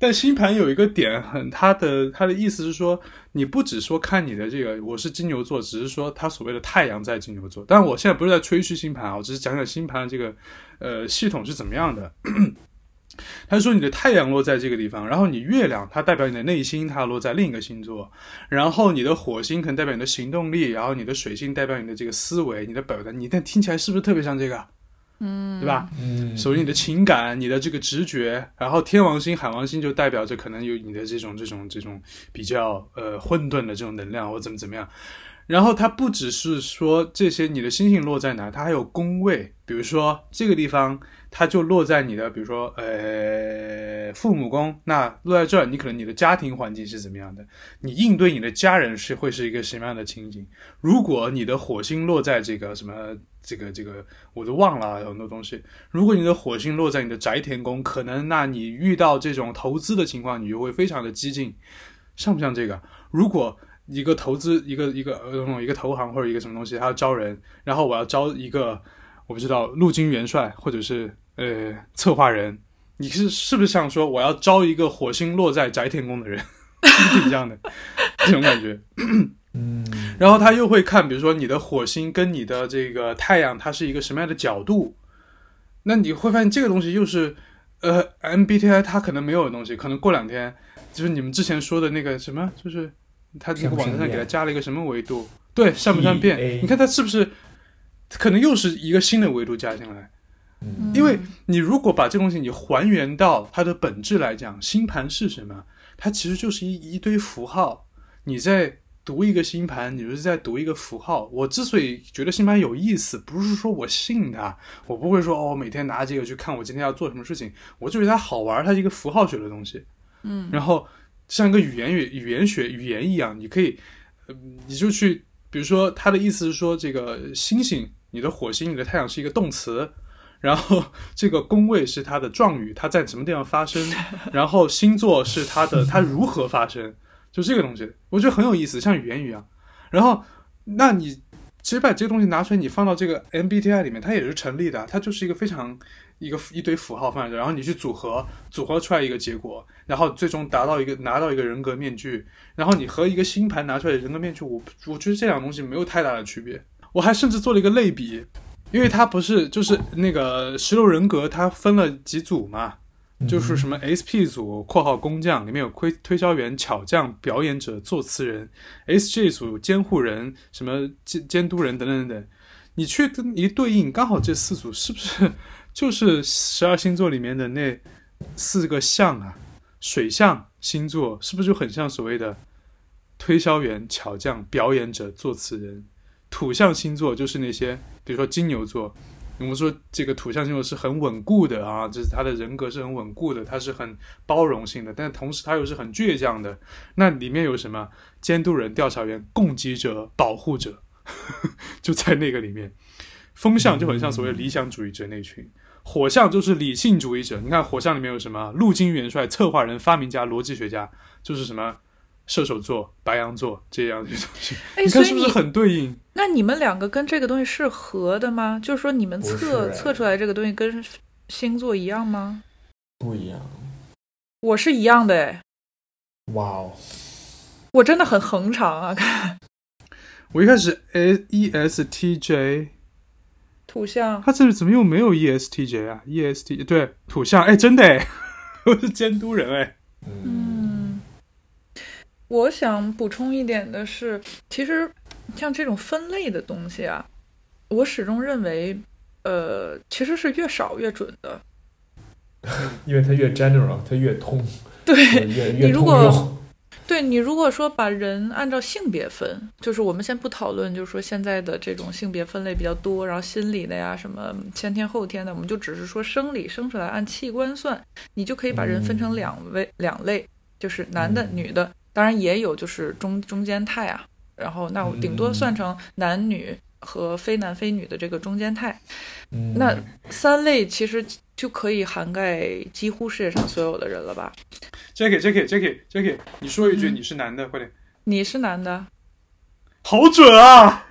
但星盘有一个点很，它的它的意思是说，你不只说看你的这个，我是金牛座，只是说它所谓的太阳在金牛座。但我现在不是在吹嘘星盘啊，我只是讲讲星盘的这个呃系统是怎么样的。他说你的太阳落在这个地方，然后你月亮它代表你的内心，它落在另一个星座，然后你的火星可能代表你的行动力，然后你的水星代表你的这个思维，你的表达，你但听起来是不是特别像这个？嗯，对吧？嗯，首先你的情感，你的这个直觉，然后天王星、海王星就代表着可能有你的这种这种这种比较呃混沌的这种能量或怎么怎么样。然后它不只是说这些你的星星落在哪，它还有宫位，比如说这个地方它就落在你的，比如说呃父母宫，那落在这儿，你可能你的家庭环境是怎么样的，你应对你的家人是会是一个什么样的情景。如果你的火星落在这个什么这个这个，我都忘了很多东西。如果你的火星落在你的宅田宫，可能那你遇到这种投资的情况，你就会非常的激进，像不像这个？如果一个投资一个一个呃一个投行或者一个什么东西，他要招人，然后我要招一个我不知道陆军元帅或者是呃策划人，你是是不是想说我要招一个火星落在翟天宫的人，是一样的这种感觉。嗯，然后他又会看，比如说你的火星跟你的这个太阳，它是一个什么样的角度，那你会发现这个东西又是，呃，MBTI 它可能没有的东西，可能过两天就是你们之前说的那个什么，就是他那个网站上给他加了一个什么维度，对，善不善变？你看他是不是可能又是一个新的维度加进来？嗯因为你如果把这东西你还原到它的本质来讲，星盘是什么？它其实就是一一堆符号。你在读一个星盘，你就是在读一个符号。我之所以觉得星盘有意思，不是说我信它，我不会说哦，每天拿这个去看我今天要做什么事情，我就觉得它好玩，它是一个符号学的东西。嗯，然后像一个语言语语言学语言一样，你可以，呃，你就去，比如说它的意思是说，这个星星，你的火星、你的太阳是一个动词，然后 这个宫位是它的状语，它在什么地方发生，然后星座是它的它如何发生，就这个东西，我觉得很有意思，像语言一样。然后，那你其实把这个东西拿出来，你放到这个 MBTI 里面，它也是成立的，它就是一个非常一个一堆符号放在这，然后你去组合，组合出来一个结果，然后最终达到一个拿到一个人格面具，然后你和一个星盘拿出来的人格面具，我我觉得这两个东西没有太大的区别。我还甚至做了一个类比，因为它不是就是那个十六人格，它分了几组嘛，就是什么 SP 组（括号工匠）里面有推推销员、巧匠、表演者、作词人；SJ 组监护人、什么监监督人等等等等。你去跟一对应，刚好这四组是不是就是十二星座里面的那四个象啊？水象星座是不是就很像所谓的推销员、巧匠、表演者、作词人？土象星座就是那些，比如说金牛座，我们说这个土象星座是很稳固的啊，就是他的人格是很稳固的，他是很包容性的，但同时他又是很倔强的。那里面有什么监督人、调查员、供给者、保护者，就在那个里面。风象就很像所谓理想主义者那群，火象就是理性主义者。你看火象里面有什么？陆军元帅、策划人、发明家、逻辑学家，就是什么射手座、白羊座这样的东西。哎，你所以你看是不是很对应？那你们两个跟这个东西是合的吗？就是说你们测测出来这个东西跟星座一样吗？不一样。我是一样的哎，哇哦，我真的很恒常啊，看我一开始 A E S T J，土象。他这里怎么又没有 E S T J 啊？E S T 对土象，哎，真的哎，我是监督人哎。嗯，嗯，我想补充一点的是，其实像这种分类的东西啊，我始终认为，呃，其实是越少越准的。因为它越 general，它越通，对，越越通你如果用。对你如果说把人按照性别分，就是我们先不讨论，就是说现在的这种性别分类比较多，然后心理的呀，什么先天后天的，我们就只是说生理生出来按器官算，你就可以把人分成两位、两类，就是男的、嗯女的，当然也有就是中中间态啊，然后那我顶多算成男女和非男非女的这个中间态，嗯那三类其实就可以涵盖几乎世界上所有的人了吧？Jackie Jackie Jackie Jackie，你说一句嗯你是男的，快点，你是男的，好准啊！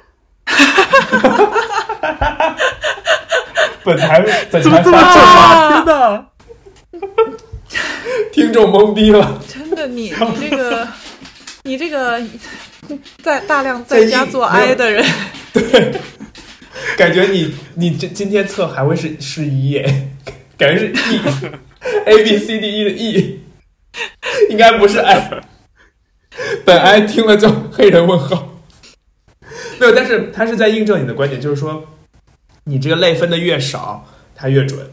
本台本怎么这么台发准啊？啊天哪！听众懵逼了。真的，你你这个，你这个在大量在在家做意没有哀的人，对感觉你你这今天测还会是是一耶，感觉是 E，A B C D E 的 E，应该不是 I。本 I 听了就黑人问号。没有，但是他是在印证你的观点，就是说，你这个类分的越少，它越准。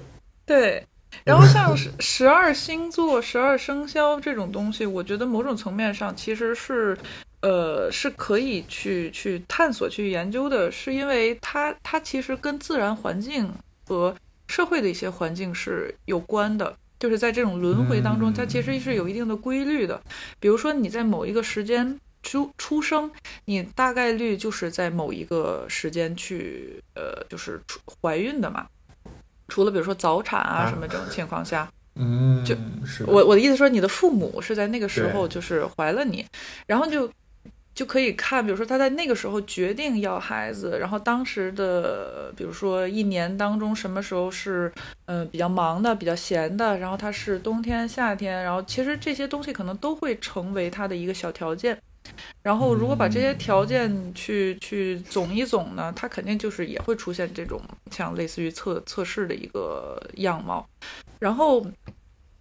对。然后像十十二星座、十二生肖这种东西，我觉得某种层面上其实是，呃，是可以去去探索、去研究的，是因为它它其实跟自然环境和社会的一些环境是有关的。就是在这种轮回当中，它其实是有一定的规律的。比如说你在某一个时间出出生，你大概率就是在某一个时间去呃，就是怀孕的嘛。除了比如说早产啊啊什么这种情况下，嗯，就是我我的意思说，你的父母是在那个时候就是怀了你，然后就就可以看，比如说他在那个时候决定要孩子，然后当时的，比如说一年当中什么时候是，嗯，比较忙的，比较闲的，然后他是冬天、夏天，然后其实这些东西可能都会成为他的一个小条件。然后如果把这些条件去去总一总呢，它肯定就是也会出现这种像类似于测测试的一个样貌。然后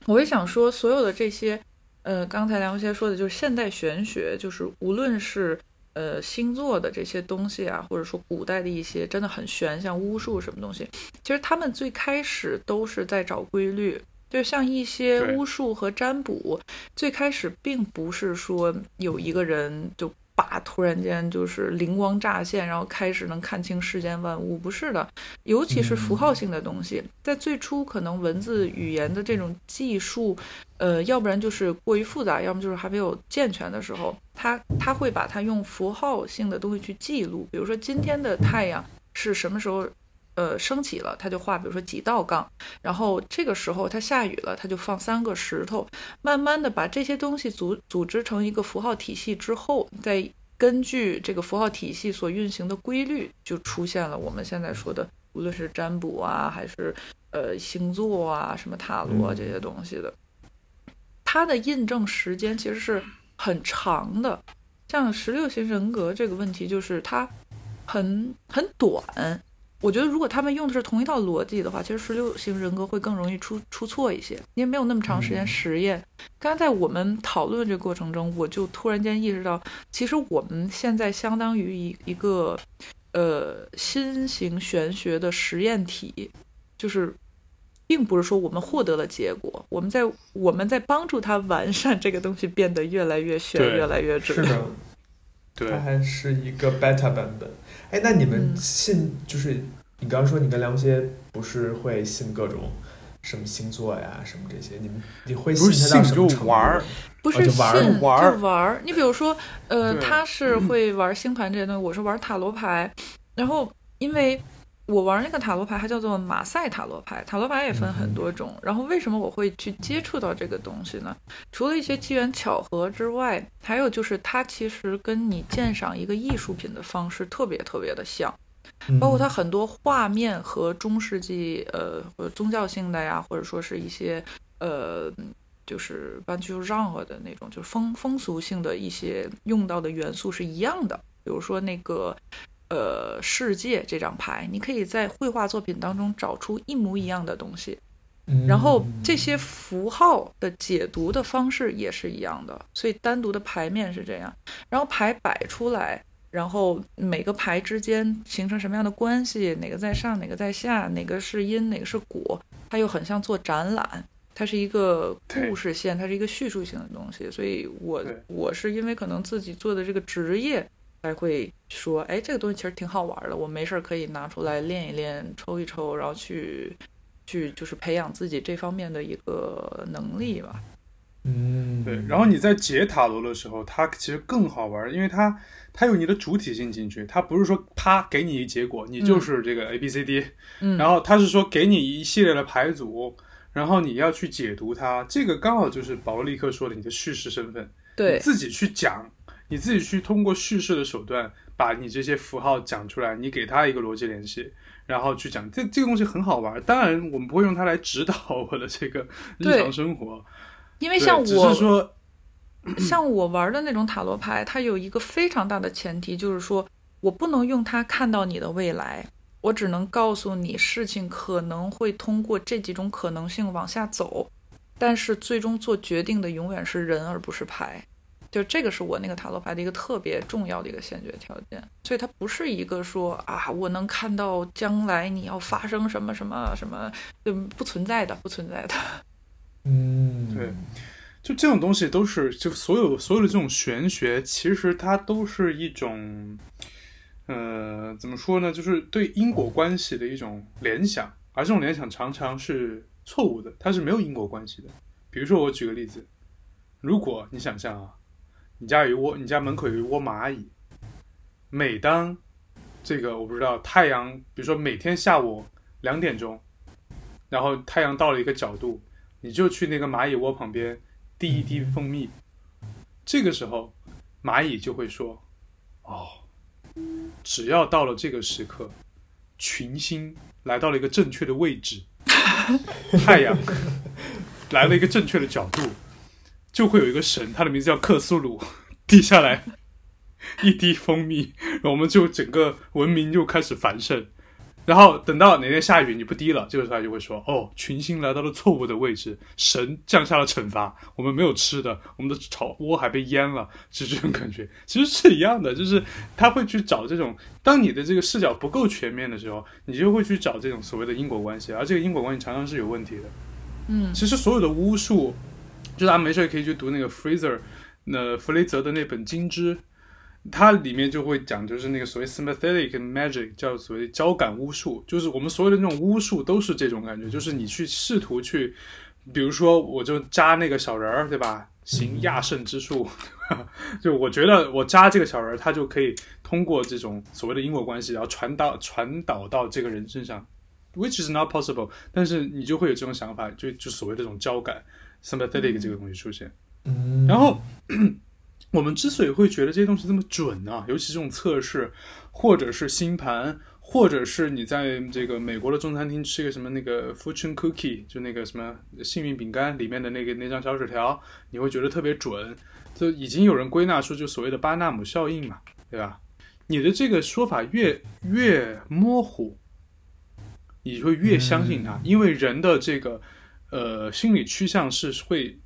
我也想说，所有的这些。呃，刚才梁先说的就是现代玄学，就是无论是呃星座的这些东西啊，或者说古代的一些真的很玄，像巫术什么东西，其实他们最开始都是在找规律。就像一些巫术和占卜，最开始并不是说有一个人就。把突然间就是灵光乍现，然后开始能看清世间万物，不是的。尤其是符号性的东西，在最初可能文字语言的这种技术，呃，要不然就是过于复杂，要么就是还没有健全的时候，他他会把它用符号性的东西去记录。比如说今天的太阳是什么时候？呃，升起了，他就画，比如说几道杠，然后这个时候它下雨了，他就放三个石头，慢慢的把这些东西组组织成一个符号体系之后，再根据这个符号体系所运行的规律，就出现了我们现在说的，无论是占卜啊，还是呃星座啊，什么塔罗这些东西的，它的印证时间其实是很长的。像十六型人格这个问题，就是它很很短。我觉得，如果他们用的是同一套逻辑的话，其实十六型人格会更容易出出错一些，因为没有那么长时间实验。刚刚在我们讨论这个过程中，我就突然间意识到，其实我们现在相当于一一个呃新型玄学的实验体，就是并不是说我们获得了结果，我们在我们在帮助他完善这个东西，变得越来越玄，越来越准。是的，它还是一个 beta 版本。哎，那你们信就是你刚刚说你跟梁杰不是会信各种什么星座呀什么这些？你们你会信他到什么程度？玩儿，不是信就玩儿。你比如说，呃，他是会玩星盘这些东西，我是玩塔罗牌。然后因为我玩那个塔罗牌，它叫做马赛塔罗牌。塔罗牌也分很多种。然后为什么我会去接触到这个东西呢？除了一些机缘巧合之外，还有就是它其实跟你鉴赏一个艺术品的方式特别特别的像，包括它很多画面和中世纪呃或者宗教性的呀，或者说是一些呃就是班丘让和的那种，就是风风俗性的一些用到的元素是一样的。比如说那个。呃，世界这张牌，你可以在绘画作品当中找出一模一样的东西，然后这些符号的解读的方式也是一样的，所以单独的牌面是这样，然后牌摆出来，然后每个牌之间形成什么样的关系，哪个在上，哪个在下，哪个是因，哪个是果，它又很像做展览，它是一个故事线，它是一个叙述性的东西，所以我我是因为可能自己做的这个职业。才会说，哎，这个东西其实挺好玩的，我没事儿可以拿出来练一练，抽一抽，然后去，去就是培养自己这方面的一个能力吧。嗯，对。然后你在解塔罗的时候，它其实更好玩，因为它它有你的主体性进去，它不是说啪给你一结果，你就是这个 A B C D，嗯，然后它是说给你一系列的牌组，然后你要去解读它，这个刚好就是保罗利克说的你的叙事身份，对，自己去讲。你自己去通过叙事的手段把你这些符号讲出来，你给他一个逻辑联系，然后去讲这这个东西很好玩。当然，我们不会用它来指导我的这个日常生活，因为像我是说，像我玩的那种塔罗牌，它有一个非常大的前提，就是说我不能用它看到你的未来，我只能告诉你事情可能会通过这几种可能性往下走，但是最终做决定的永远是人而不是牌。就这个是我那个塔罗牌的一个特别重要的一个先决条件，所以它不是一个说啊，我能看到将来你要发生什么什么什么，就不存在的，不存在的。嗯，对，就这种东西都是，就所有所有的这种玄学，其实它都是一种，呃，怎么说呢？就是对因果关系的一种联想，而这种联想常常是错误的，它是没有因果关系的。比如说，我举个例子，如果你想象啊。你家有一窝，你家门口有一窝蚂蚁。每当这个我不知道太阳，比如说每天下午两点钟，然后太阳到了一个角度，你就去那个蚂蚁窝旁边滴一滴蜂蜜。这个时候，蚂蚁就会说：“哦，只要到了这个时刻，群星来到了一个正确的位置，太阳来了一个正确的角度，就会有一个神，他的名字叫克苏鲁，滴下来 一滴蜂蜜，然后我们就整个文明就开始繁盛。”然后等到哪天下雨你不滴了，这个时候他就会说：“哦，群星来到了错误的位置，神降下了惩罚，我们没有吃的，我们的草窝还被淹了。”是这种感觉，其实是一样的，就是他会去找这种，当你的这个视角不够全面的时候，你就会去找这种所谓的因果关系，而这个因果关系常常是有问题的。嗯，其实所有的巫术，就是大家没事可以去读那个 Fraser，那弗雷泽的那本《金枝》。它里面就会讲，就是那个所谓 sympathetic magic，叫所谓交感巫术，就是我们所有的那种巫术都是这种感觉，就是你去试图去，比如说我就扎那个小人儿，对吧？行亚圣之术，就我觉得我扎这个小人儿，他就可以通过这种所谓的因果关系，然后传导传导到这个人身上，which is not possible。但是你就会有这种想法，就就所谓这种交感 sympathetic 这个东西出现，嗯，然后。我们之所以会觉得这些东西这么准啊，尤其这种测试，或者是星盘，或者是你在这个美国的中餐厅吃个什么那个 fortune cookie，就那个什么幸运饼干里面的那个那张小纸条，你会觉得特别准，就已经有人归纳出就所谓的巴纳姆效应嘛，对吧？你的这个说法越越模糊，你会越相信它，因为人的这个呃心理趋向是会，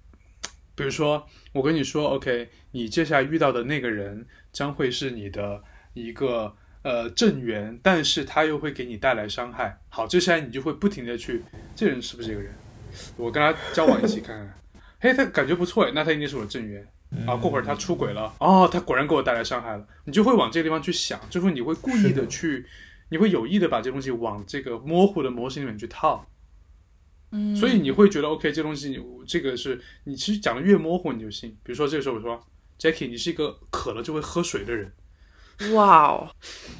比如说。我跟你说，OK，你接下来遇到的那个人将会是你的一个呃正缘，但是他又会给你带来伤害。好，接下来你就会不停的去，这人是不是这个人？我跟他交往一起看看，嘿，他感觉不错，那他一定是我的正缘啊。过会儿他出轨了，哦，他果然给我带来伤害了，你就会往这个地方去想，就是你会故意的去，你会有意的把这东西往这个模糊的模型里面去套。所以你会觉得 OK，这东西你这个是你其实讲的越模糊你就信。比如说这个时候我说 Jackie，你是一个渴了就会喝水的人。哇哦，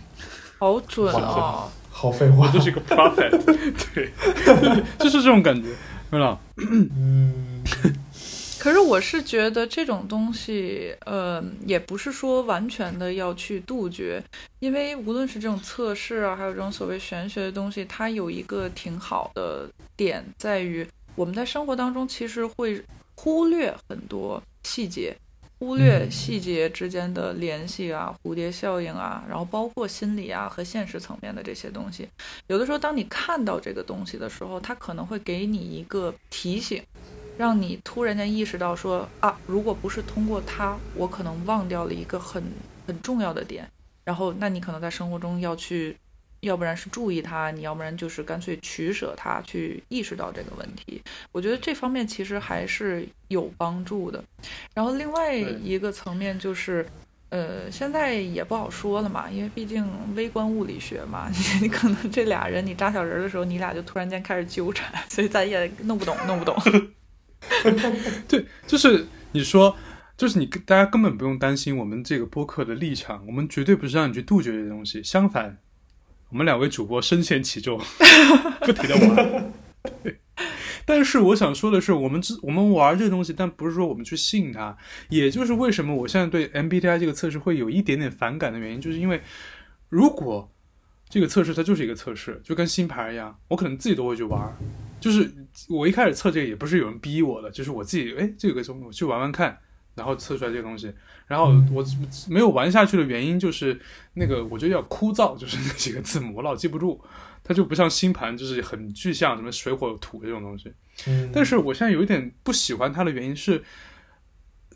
好准哦！好废话，就是一个 prophet，对，就是这种感觉，对吧？嗯。可是我是觉得这种东西，呃，也不是说完全的要去杜绝，因为无论是这种测试啊，还有这种所谓玄学的东西，它有一个挺好的点在于，我们在生活当中其实会忽略很多细节，忽略细节之间的联系啊，蝴蝶效应啊，然后包括心理啊和现实层面的这些东西，有的时候当你看到这个东西的时候，它可能会给你一个提醒。让你突然间意识到说啊，如果不是通过它，我可能忘掉了一个很很重要的点。然后，那你可能在生活中要去，要不然是注意它，你要不然就是干脆取舍它，去意识到这个问题。我觉得这方面其实还是有帮助的。然后另外一个层面就是，呃，现在也不好说了嘛，因为毕竟微观物理学嘛，你可能这俩人你扎小人的时候，你俩就突然间开始纠缠，所以咱也弄不懂，弄不懂。对，就是你说，就是你，大家根本不用担心我们这个播客的立场，我们绝对不是让你去杜绝这些东西。相反，我们两位主播深陷其中，不停的玩。对但是我想说的是，我们只我们玩这东西，但不是说我们去信它。也就是为什么我现在对 MBTI 这个测试会有一点点反感的原因，就是因为如果这个测试它就是一个测试，就跟新牌一样，我可能自己都会去玩。就是我一开始测这个也不是有人逼我的，就是我自己哎，这个东西我去玩玩看，然后测出来这个东西。然后我没有玩下去的原因就是那个我觉得有点枯燥，就是那几个字母我老记不住，它就不像星盘，就是很具象，什么水火土这种东西。但是我现在有一点不喜欢它的原因是，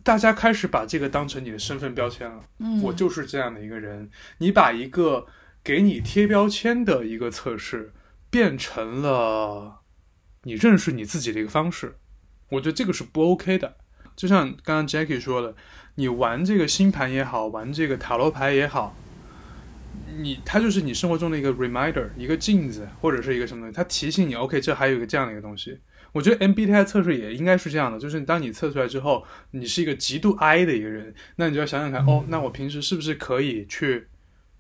大家开始把这个当成你的身份标签了。我就是这样的一个人，你把一个给你贴标签的一个测试变成了。你认识你自己的一个方式，我觉得这个是不 OK 的。就像刚刚 Jackie 说的，你玩这个星盘也好，玩这个塔罗牌也好，你它就是你生活中的一个 reminder，一个镜子或者是一个什么东西，它提醒你 OK，这还有一个这样的一个东西。我觉得 MBTI 测试也应该是这样的，就是当你测出来之后，你是一个极度 I 的一个人，那你就要想想看，哦，那我平时是不是可以去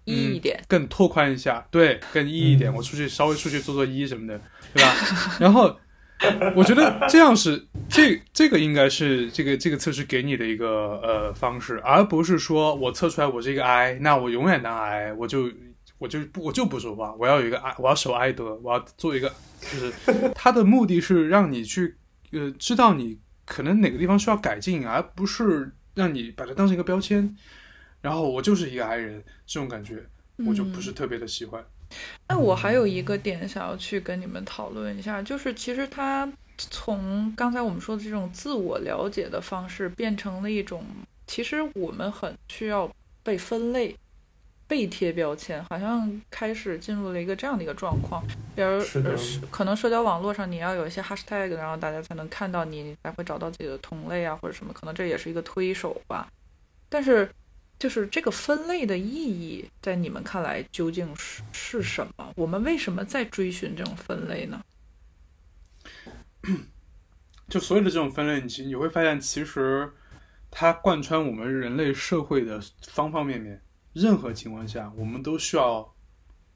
E 一点，更拓宽一下，对，更 E 一点，我出去稍微出去做做 E 什么的。对吧？然后我觉得这样是这这个应该是这个这个测试给你的一个呃方式，而不是说我测出来我是一个 I，那我永远当 I，我就我就不我就不说话，我要有一个 I，我要守 I 德，我要做一个，就是他的目的是让你去呃知道你可能哪个地方需要改进，而不是让你把它当成一个标签，然后我就是一个 I 人这种感觉，我就不是特别的喜欢。那我还有一个点想要去跟你们讨论一下，就是其实他从刚才我们说的这种自我了解的方式，变成了一种，其实我们很需要被分类、被贴标签，好像开始进入了一个这样的一个状况。比如，可能社交网络上你要有一些 hashtag，然后大家才能看到你你，才会找到自己的同类啊，或者什么，可能这也是一个推手吧。但是。就是这个分类的意义，在你们看来究竟是是什么？我们为什么在追寻这种分类呢？就所有的这种分类，你你会发现，其实它贯穿我们人类社会的方方面面。任何情况下，我们都需要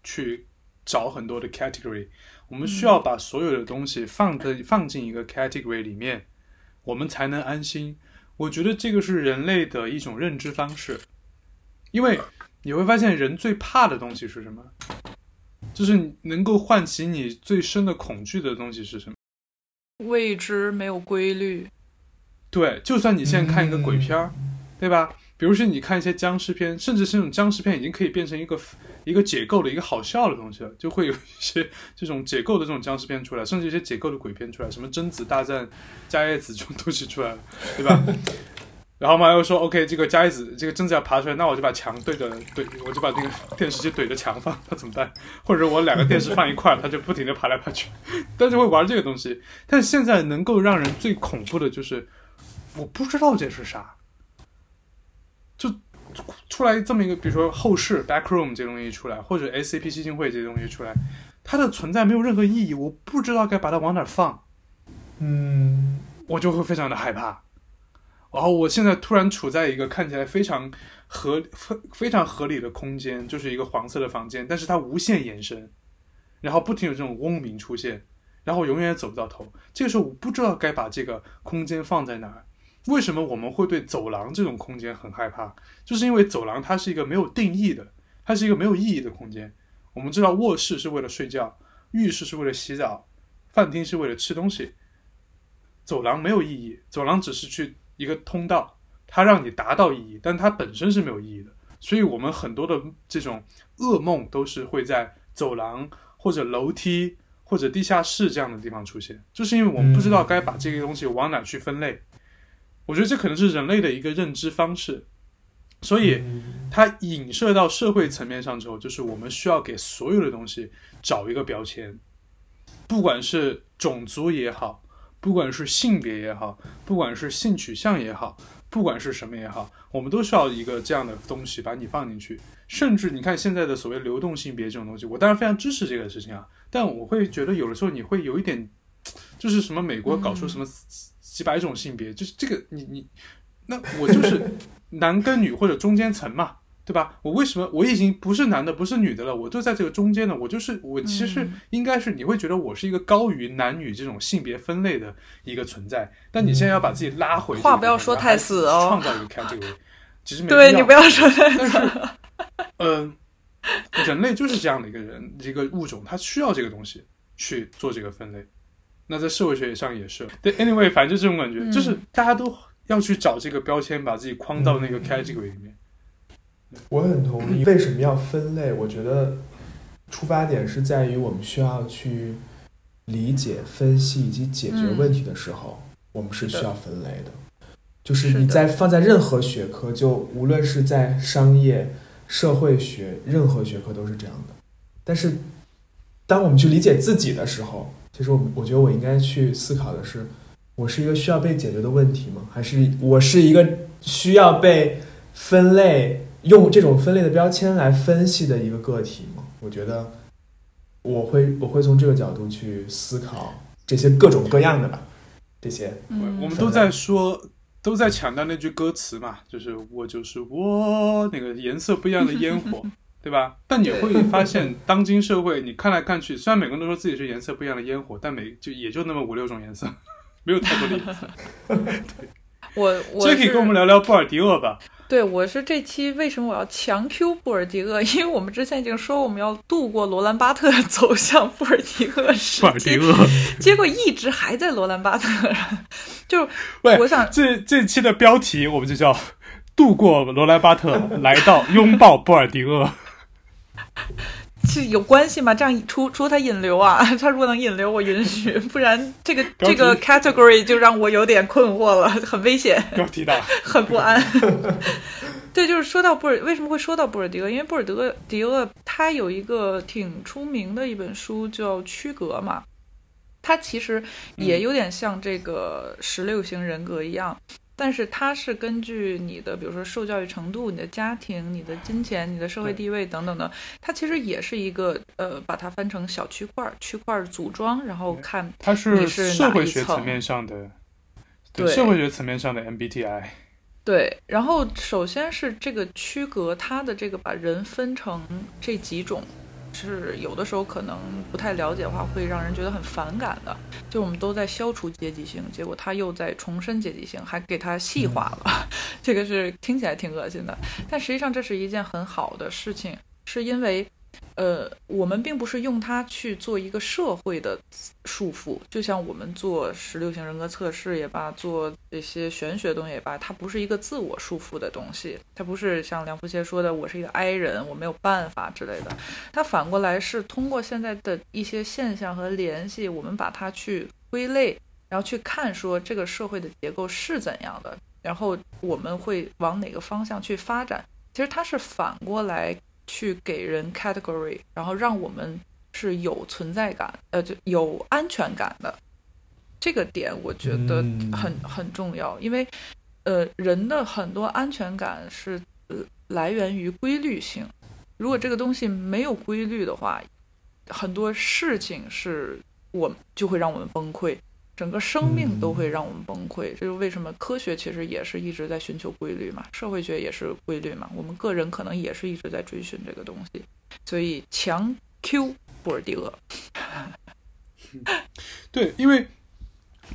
去找很多的 category，我们需要把所有的东西放在放进一个 category 里面，我们才能安心。我觉得这个是人类的一种认知方式。因为你会发现，人最怕的东西是什么？就是能够唤起你最深的恐惧的东西是什么？未知，没有规律。对，就算你现在看一个鬼片儿，对吧？比如说你看一些僵尸片，甚至是那种僵尸片已经可以变成一个一个解构的一个好笑的东西了，就会有一些 这种解构的这种僵尸片出来，甚至一些解构的鬼片出来，什么贞子大战加叶子这种东西出来了，对吧？然后妈又说，OK，这个加一子，这个贞子要爬出来，那我就把墙对着怼，我就把这个 电视机怼着墙放，他怎么办？或者我两个电视放一块儿，他就不停的爬来爬去，但是会玩这个东西。但是现在能够让人最恐怖的就是，我不知道这是啥，就出来这么一个，比如说后世 back room 这东西出来，或者 SCP 基金会这些东西出来，它的存在没有任何意义，我不知道该把它往哪放，嗯，我就会非常的害怕。然后我现在突然处在一个看起来非常合非非常合理的空间，就是一个黄色的房间，但是它无限延伸，然后不停有这种嗡鸣出现，然后永远也走不到头。这个时候我不知道该把这个空间放在哪儿。为什么我们会对走廊这种空间很害怕？就是因为走廊它是一个没有定义的，它是一个没有意义的空间。我们知道卧室是为了睡觉，浴室是为了洗澡，饭厅是为了吃东西，走廊没有意义，走廊只是去。一个通道，它让你达到意义，但它本身是没有意义的。所以，我们很多的这种噩梦都是会在走廊或者楼梯或者地下室这样的地方出现，就是因为我们不知道该把这个东西往哪去分类。我觉得这可能是人类的一个认知方式，所以它影射到社会层面上之后，就是我们需要给所有的东西找一个标签，不管是种族也好。不管是性别也好，不管是性取向也好，不管是什么也好，我们都需要一个这样的东西把你放进去。甚至你看现在的所谓流动性别这种东西，我当然非常支持这个事情啊。但我会觉得有的时候你会有一点，就是什么美国搞出什么几百种性别，就是这个你你，那我就是 男跟女或者中间层嘛。对吧？我为什么我已经不是男的，不是女的了？我就在这个中间呢。我就是我，其实应该是你会觉得我是一个高于男女这种性别分类的一个存在。但你现在要把自己拉回，话不要说太死哦。创造一个 category，其实对你不要说太死。嗯，人类就是这样的一个人，一个物种，它需要这个东西去做这个分类。那在社会学上也是。对，anyway，反正就这种感觉，就是大家都要去找这个标签，把自己框到那个 category 里面。我很同意。为什么要分类？我觉得出发点是在于我们需要去理解、分析以及解决问题的时候，我们是需要分类的。就是你在放在任何学科，就无论是在商业、社会学，任何学科都是这样的。但是，当我们去理解自己的时候，其实我我觉得我应该去思考的是：我是一个需要被解决的问题吗？还是我是一个需要被分类？用这种分类的标签来分析的一个个体吗？我觉得我会我会从这个角度去思考这些各种各样的吧。这些，我们都在说，都在强调那句歌词嘛，就是我就是我，那个颜色不一样的烟火，对吧？但你会 发现，当今社会你看来看去，虽然每个人都说自己是颜色不一样的烟火，但每就也就那么五六种颜色，没有太多的颜色。我我这可以跟我们聊聊布尔迪厄吧？对，我是这期为什么我要强 Q 布尔迪厄？因为我们之前已经说我们要度过罗兰巴特 走向布尔迪厄时布尔迪厄，结果一直还在罗兰巴特。就，我想这这期的标题我们就叫度过罗兰巴特，来到拥抱布尔迪厄。是有关系吗？这样除除他引流啊，他如果能引流，我允许；不然这个这个 category 就让我有点困惑了，很危险，很不安。对，就是说到布尔，为什么会说到布尔迪厄？因为布尔德迪厄他有一个挺出名的一本书叫《区隔》嘛，他其实也有点像这个十六型人格一样。但是它是根据你的，比如说受教育程度、你的家庭、你的金钱、你的社会地位等等的，它其实也是一个呃，把它分成小区块、区块组装，然后看它是社会学层面上的，对社会学层面上的 MBTI。对，然后首先是这个区隔，它的这个把人分成这几种。是有的时候可能不太了解的话，会让人觉得很反感的。就我们都在消除阶级性，结果他又在重申阶级性，还给他细化了，这个是听起来挺恶心的。但实际上这是一件很好的事情，是因为。呃，我们并不是用它去做一个社会的束缚，就像我们做十六型人格测试也罢，做这些玄学东西也罢，它不是一个自我束缚的东西，它不是像梁福杰说的“我是一个 I 人，我没有办法”之类的。它反过来是通过现在的一些现象和联系，我们把它去归类，然后去看说这个社会的结构是怎样的，然后我们会往哪个方向去发展。其实它是反过来。去给人 category，然后让我们是有存在感，呃，就有安全感的这个点，我觉得很很重要。因为，呃，人的很多安全感是呃来源于规律性。如果这个东西没有规律的话，很多事情是我就会让我们崩溃。整个生命都会让我们崩溃，这是为什么？科学其实也是一直在寻求规律嘛，社会学也是规律嘛，我们个人可能也是一直在追寻这个东西。所以强 Q 布尔迪厄，对，因为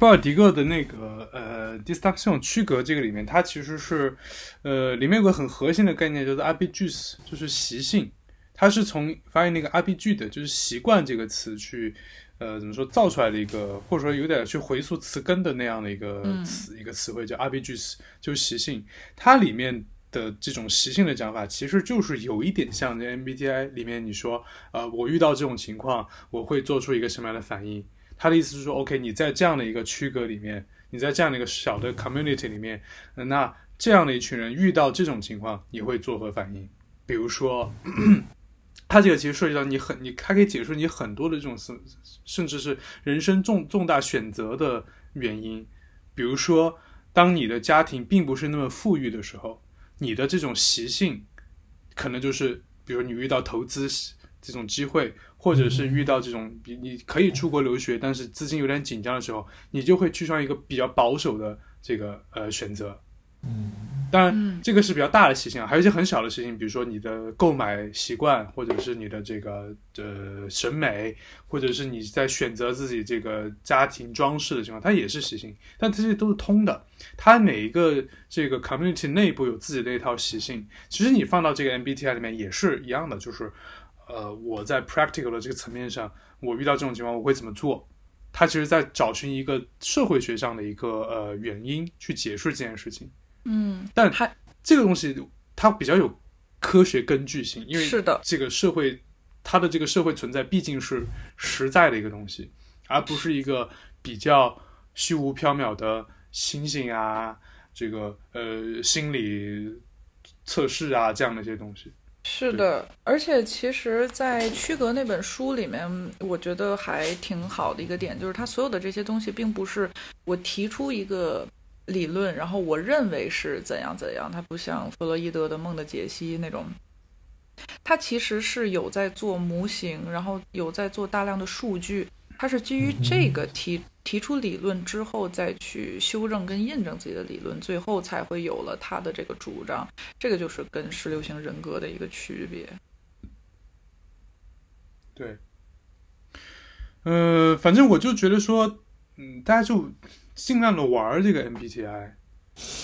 布尔迪厄的那个呃 distinction 区隔这个里面，它其实是呃里面有个很核心的概念，叫做 abijus，就是习性。它是从发现那个 abij 的，就是习惯这个词去。呃，怎么说造出来的一个，或者说有点去回溯词根的那样的一个词，一个词汇叫 s 就是习性。它里面的这种习性的讲法，其实就是有一点像这 MBTI 里面你说，呃，我遇到这种情况，我会做出一个什么样的反应？他的意思是说，OK，你在这样的一个区隔里面，你在这样的一个小的 community 里面，那这样的一群人遇到这种情况，你会作何反应？比如说。它这个其实涉及到你很，你它可以解释你很多的这种甚甚至是人生重重大选择的原因，比如说，当你的家庭并不是那么富裕的时候，你的这种习性，可能就是，比如你遇到投资这种机会，或者是遇到这种比你可以出国留学，但是资金有点紧张的时候，你就会去上一个比较保守的这个呃选择。嗯，当然，这个是比较大的习性啊，还有一些很小的事情，比如说你的购买习惯，或者是你的这个呃审美，或者是你在选择自己这个家庭装饰的情况，它也是习性，但这些都是通的。它每一个这个 community 内部有自己的一套习性，其实你放到这个 MBTI 里面也是一样的，就是呃我在 practical 的这个层面上，我遇到这种情况我会怎么做？他其实在找寻一个社会学上的一个呃原因去解释这件事情。嗯，但它这个东西它比较有科学根据性，因为是的，这个社会它的这个社会存在毕竟是实在的一个东西，而不是一个比较虚无缥缈的星星啊，这个呃心理测试啊这样的一些东西。是的，而且其实，在区隔那本书里面，我觉得还挺好的一个点，就是它所有的这些东西，并不是我提出一个。理论，然后我认为是怎样怎样，它不像弗洛伊德的梦的解析那种，它其实是有在做模型，然后有在做大量的数据，它是基于这个提提出理论之后再去修正跟印证自己的理论，最后才会有了他的这个主张，这个就是跟十六型人格的一个区别。对，呃，反正我就觉得说，嗯，大家就尽量的玩这个 MBTI，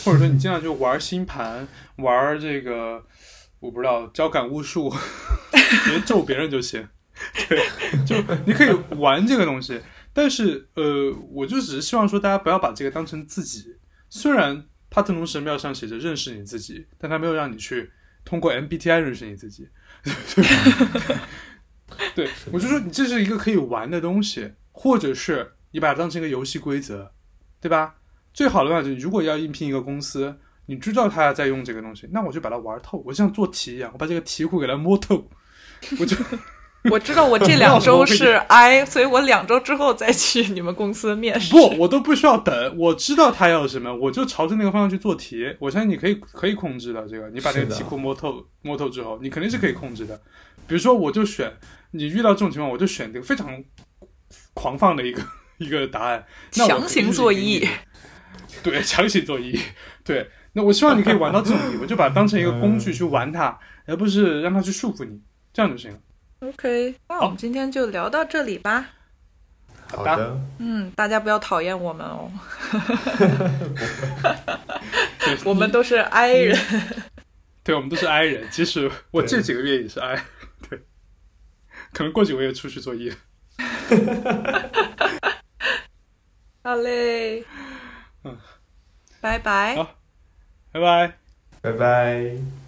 或者说你尽量就玩星盘，玩这个，我不知道交感巫术，别咒别人就行。对，就你可以玩这个东西，但是呃，我就只是希望说大家不要把这个当成自己。虽然帕特农神庙上写着认识你自己，但他没有让你去通过 MBTI 认识你自己。对，我就说你这是一个可以玩的东西，或者是你把它当成一个游戏规则，对吧？最好的办法就是，如果要应聘一个公司，你知道他在用这个东西，那我就把它玩透，我像做题一样，我把这个题库给它摸透，我就。我知道我这两 周是 I，所以我两周之后再去你们公司面试。不，我都不需要等，我知道他要什么，我就朝着那个方向去做题。我相信你可以可以控制的，这个你把那个题库摸透摸透之后，你肯定是可以控制的。比如说，我就选你遇到这种情况，我就选这个非常狂放的一个一个答案，强行做揖 对，强行做揖对。那我希望你可以玩到这种地步，就把它当成一个工具去玩它，而不是让它去束缚你，这样就行了。OK，那我们今天就聊到这里吧。好的。嗯，大家不要讨厌我们哦。我们都是 I 人。对，我们都是 I 人。其实我这几个月也是 I。对。可能过几个月出去做 E。好嘞。嗯。拜拜。好。拜拜。拜拜。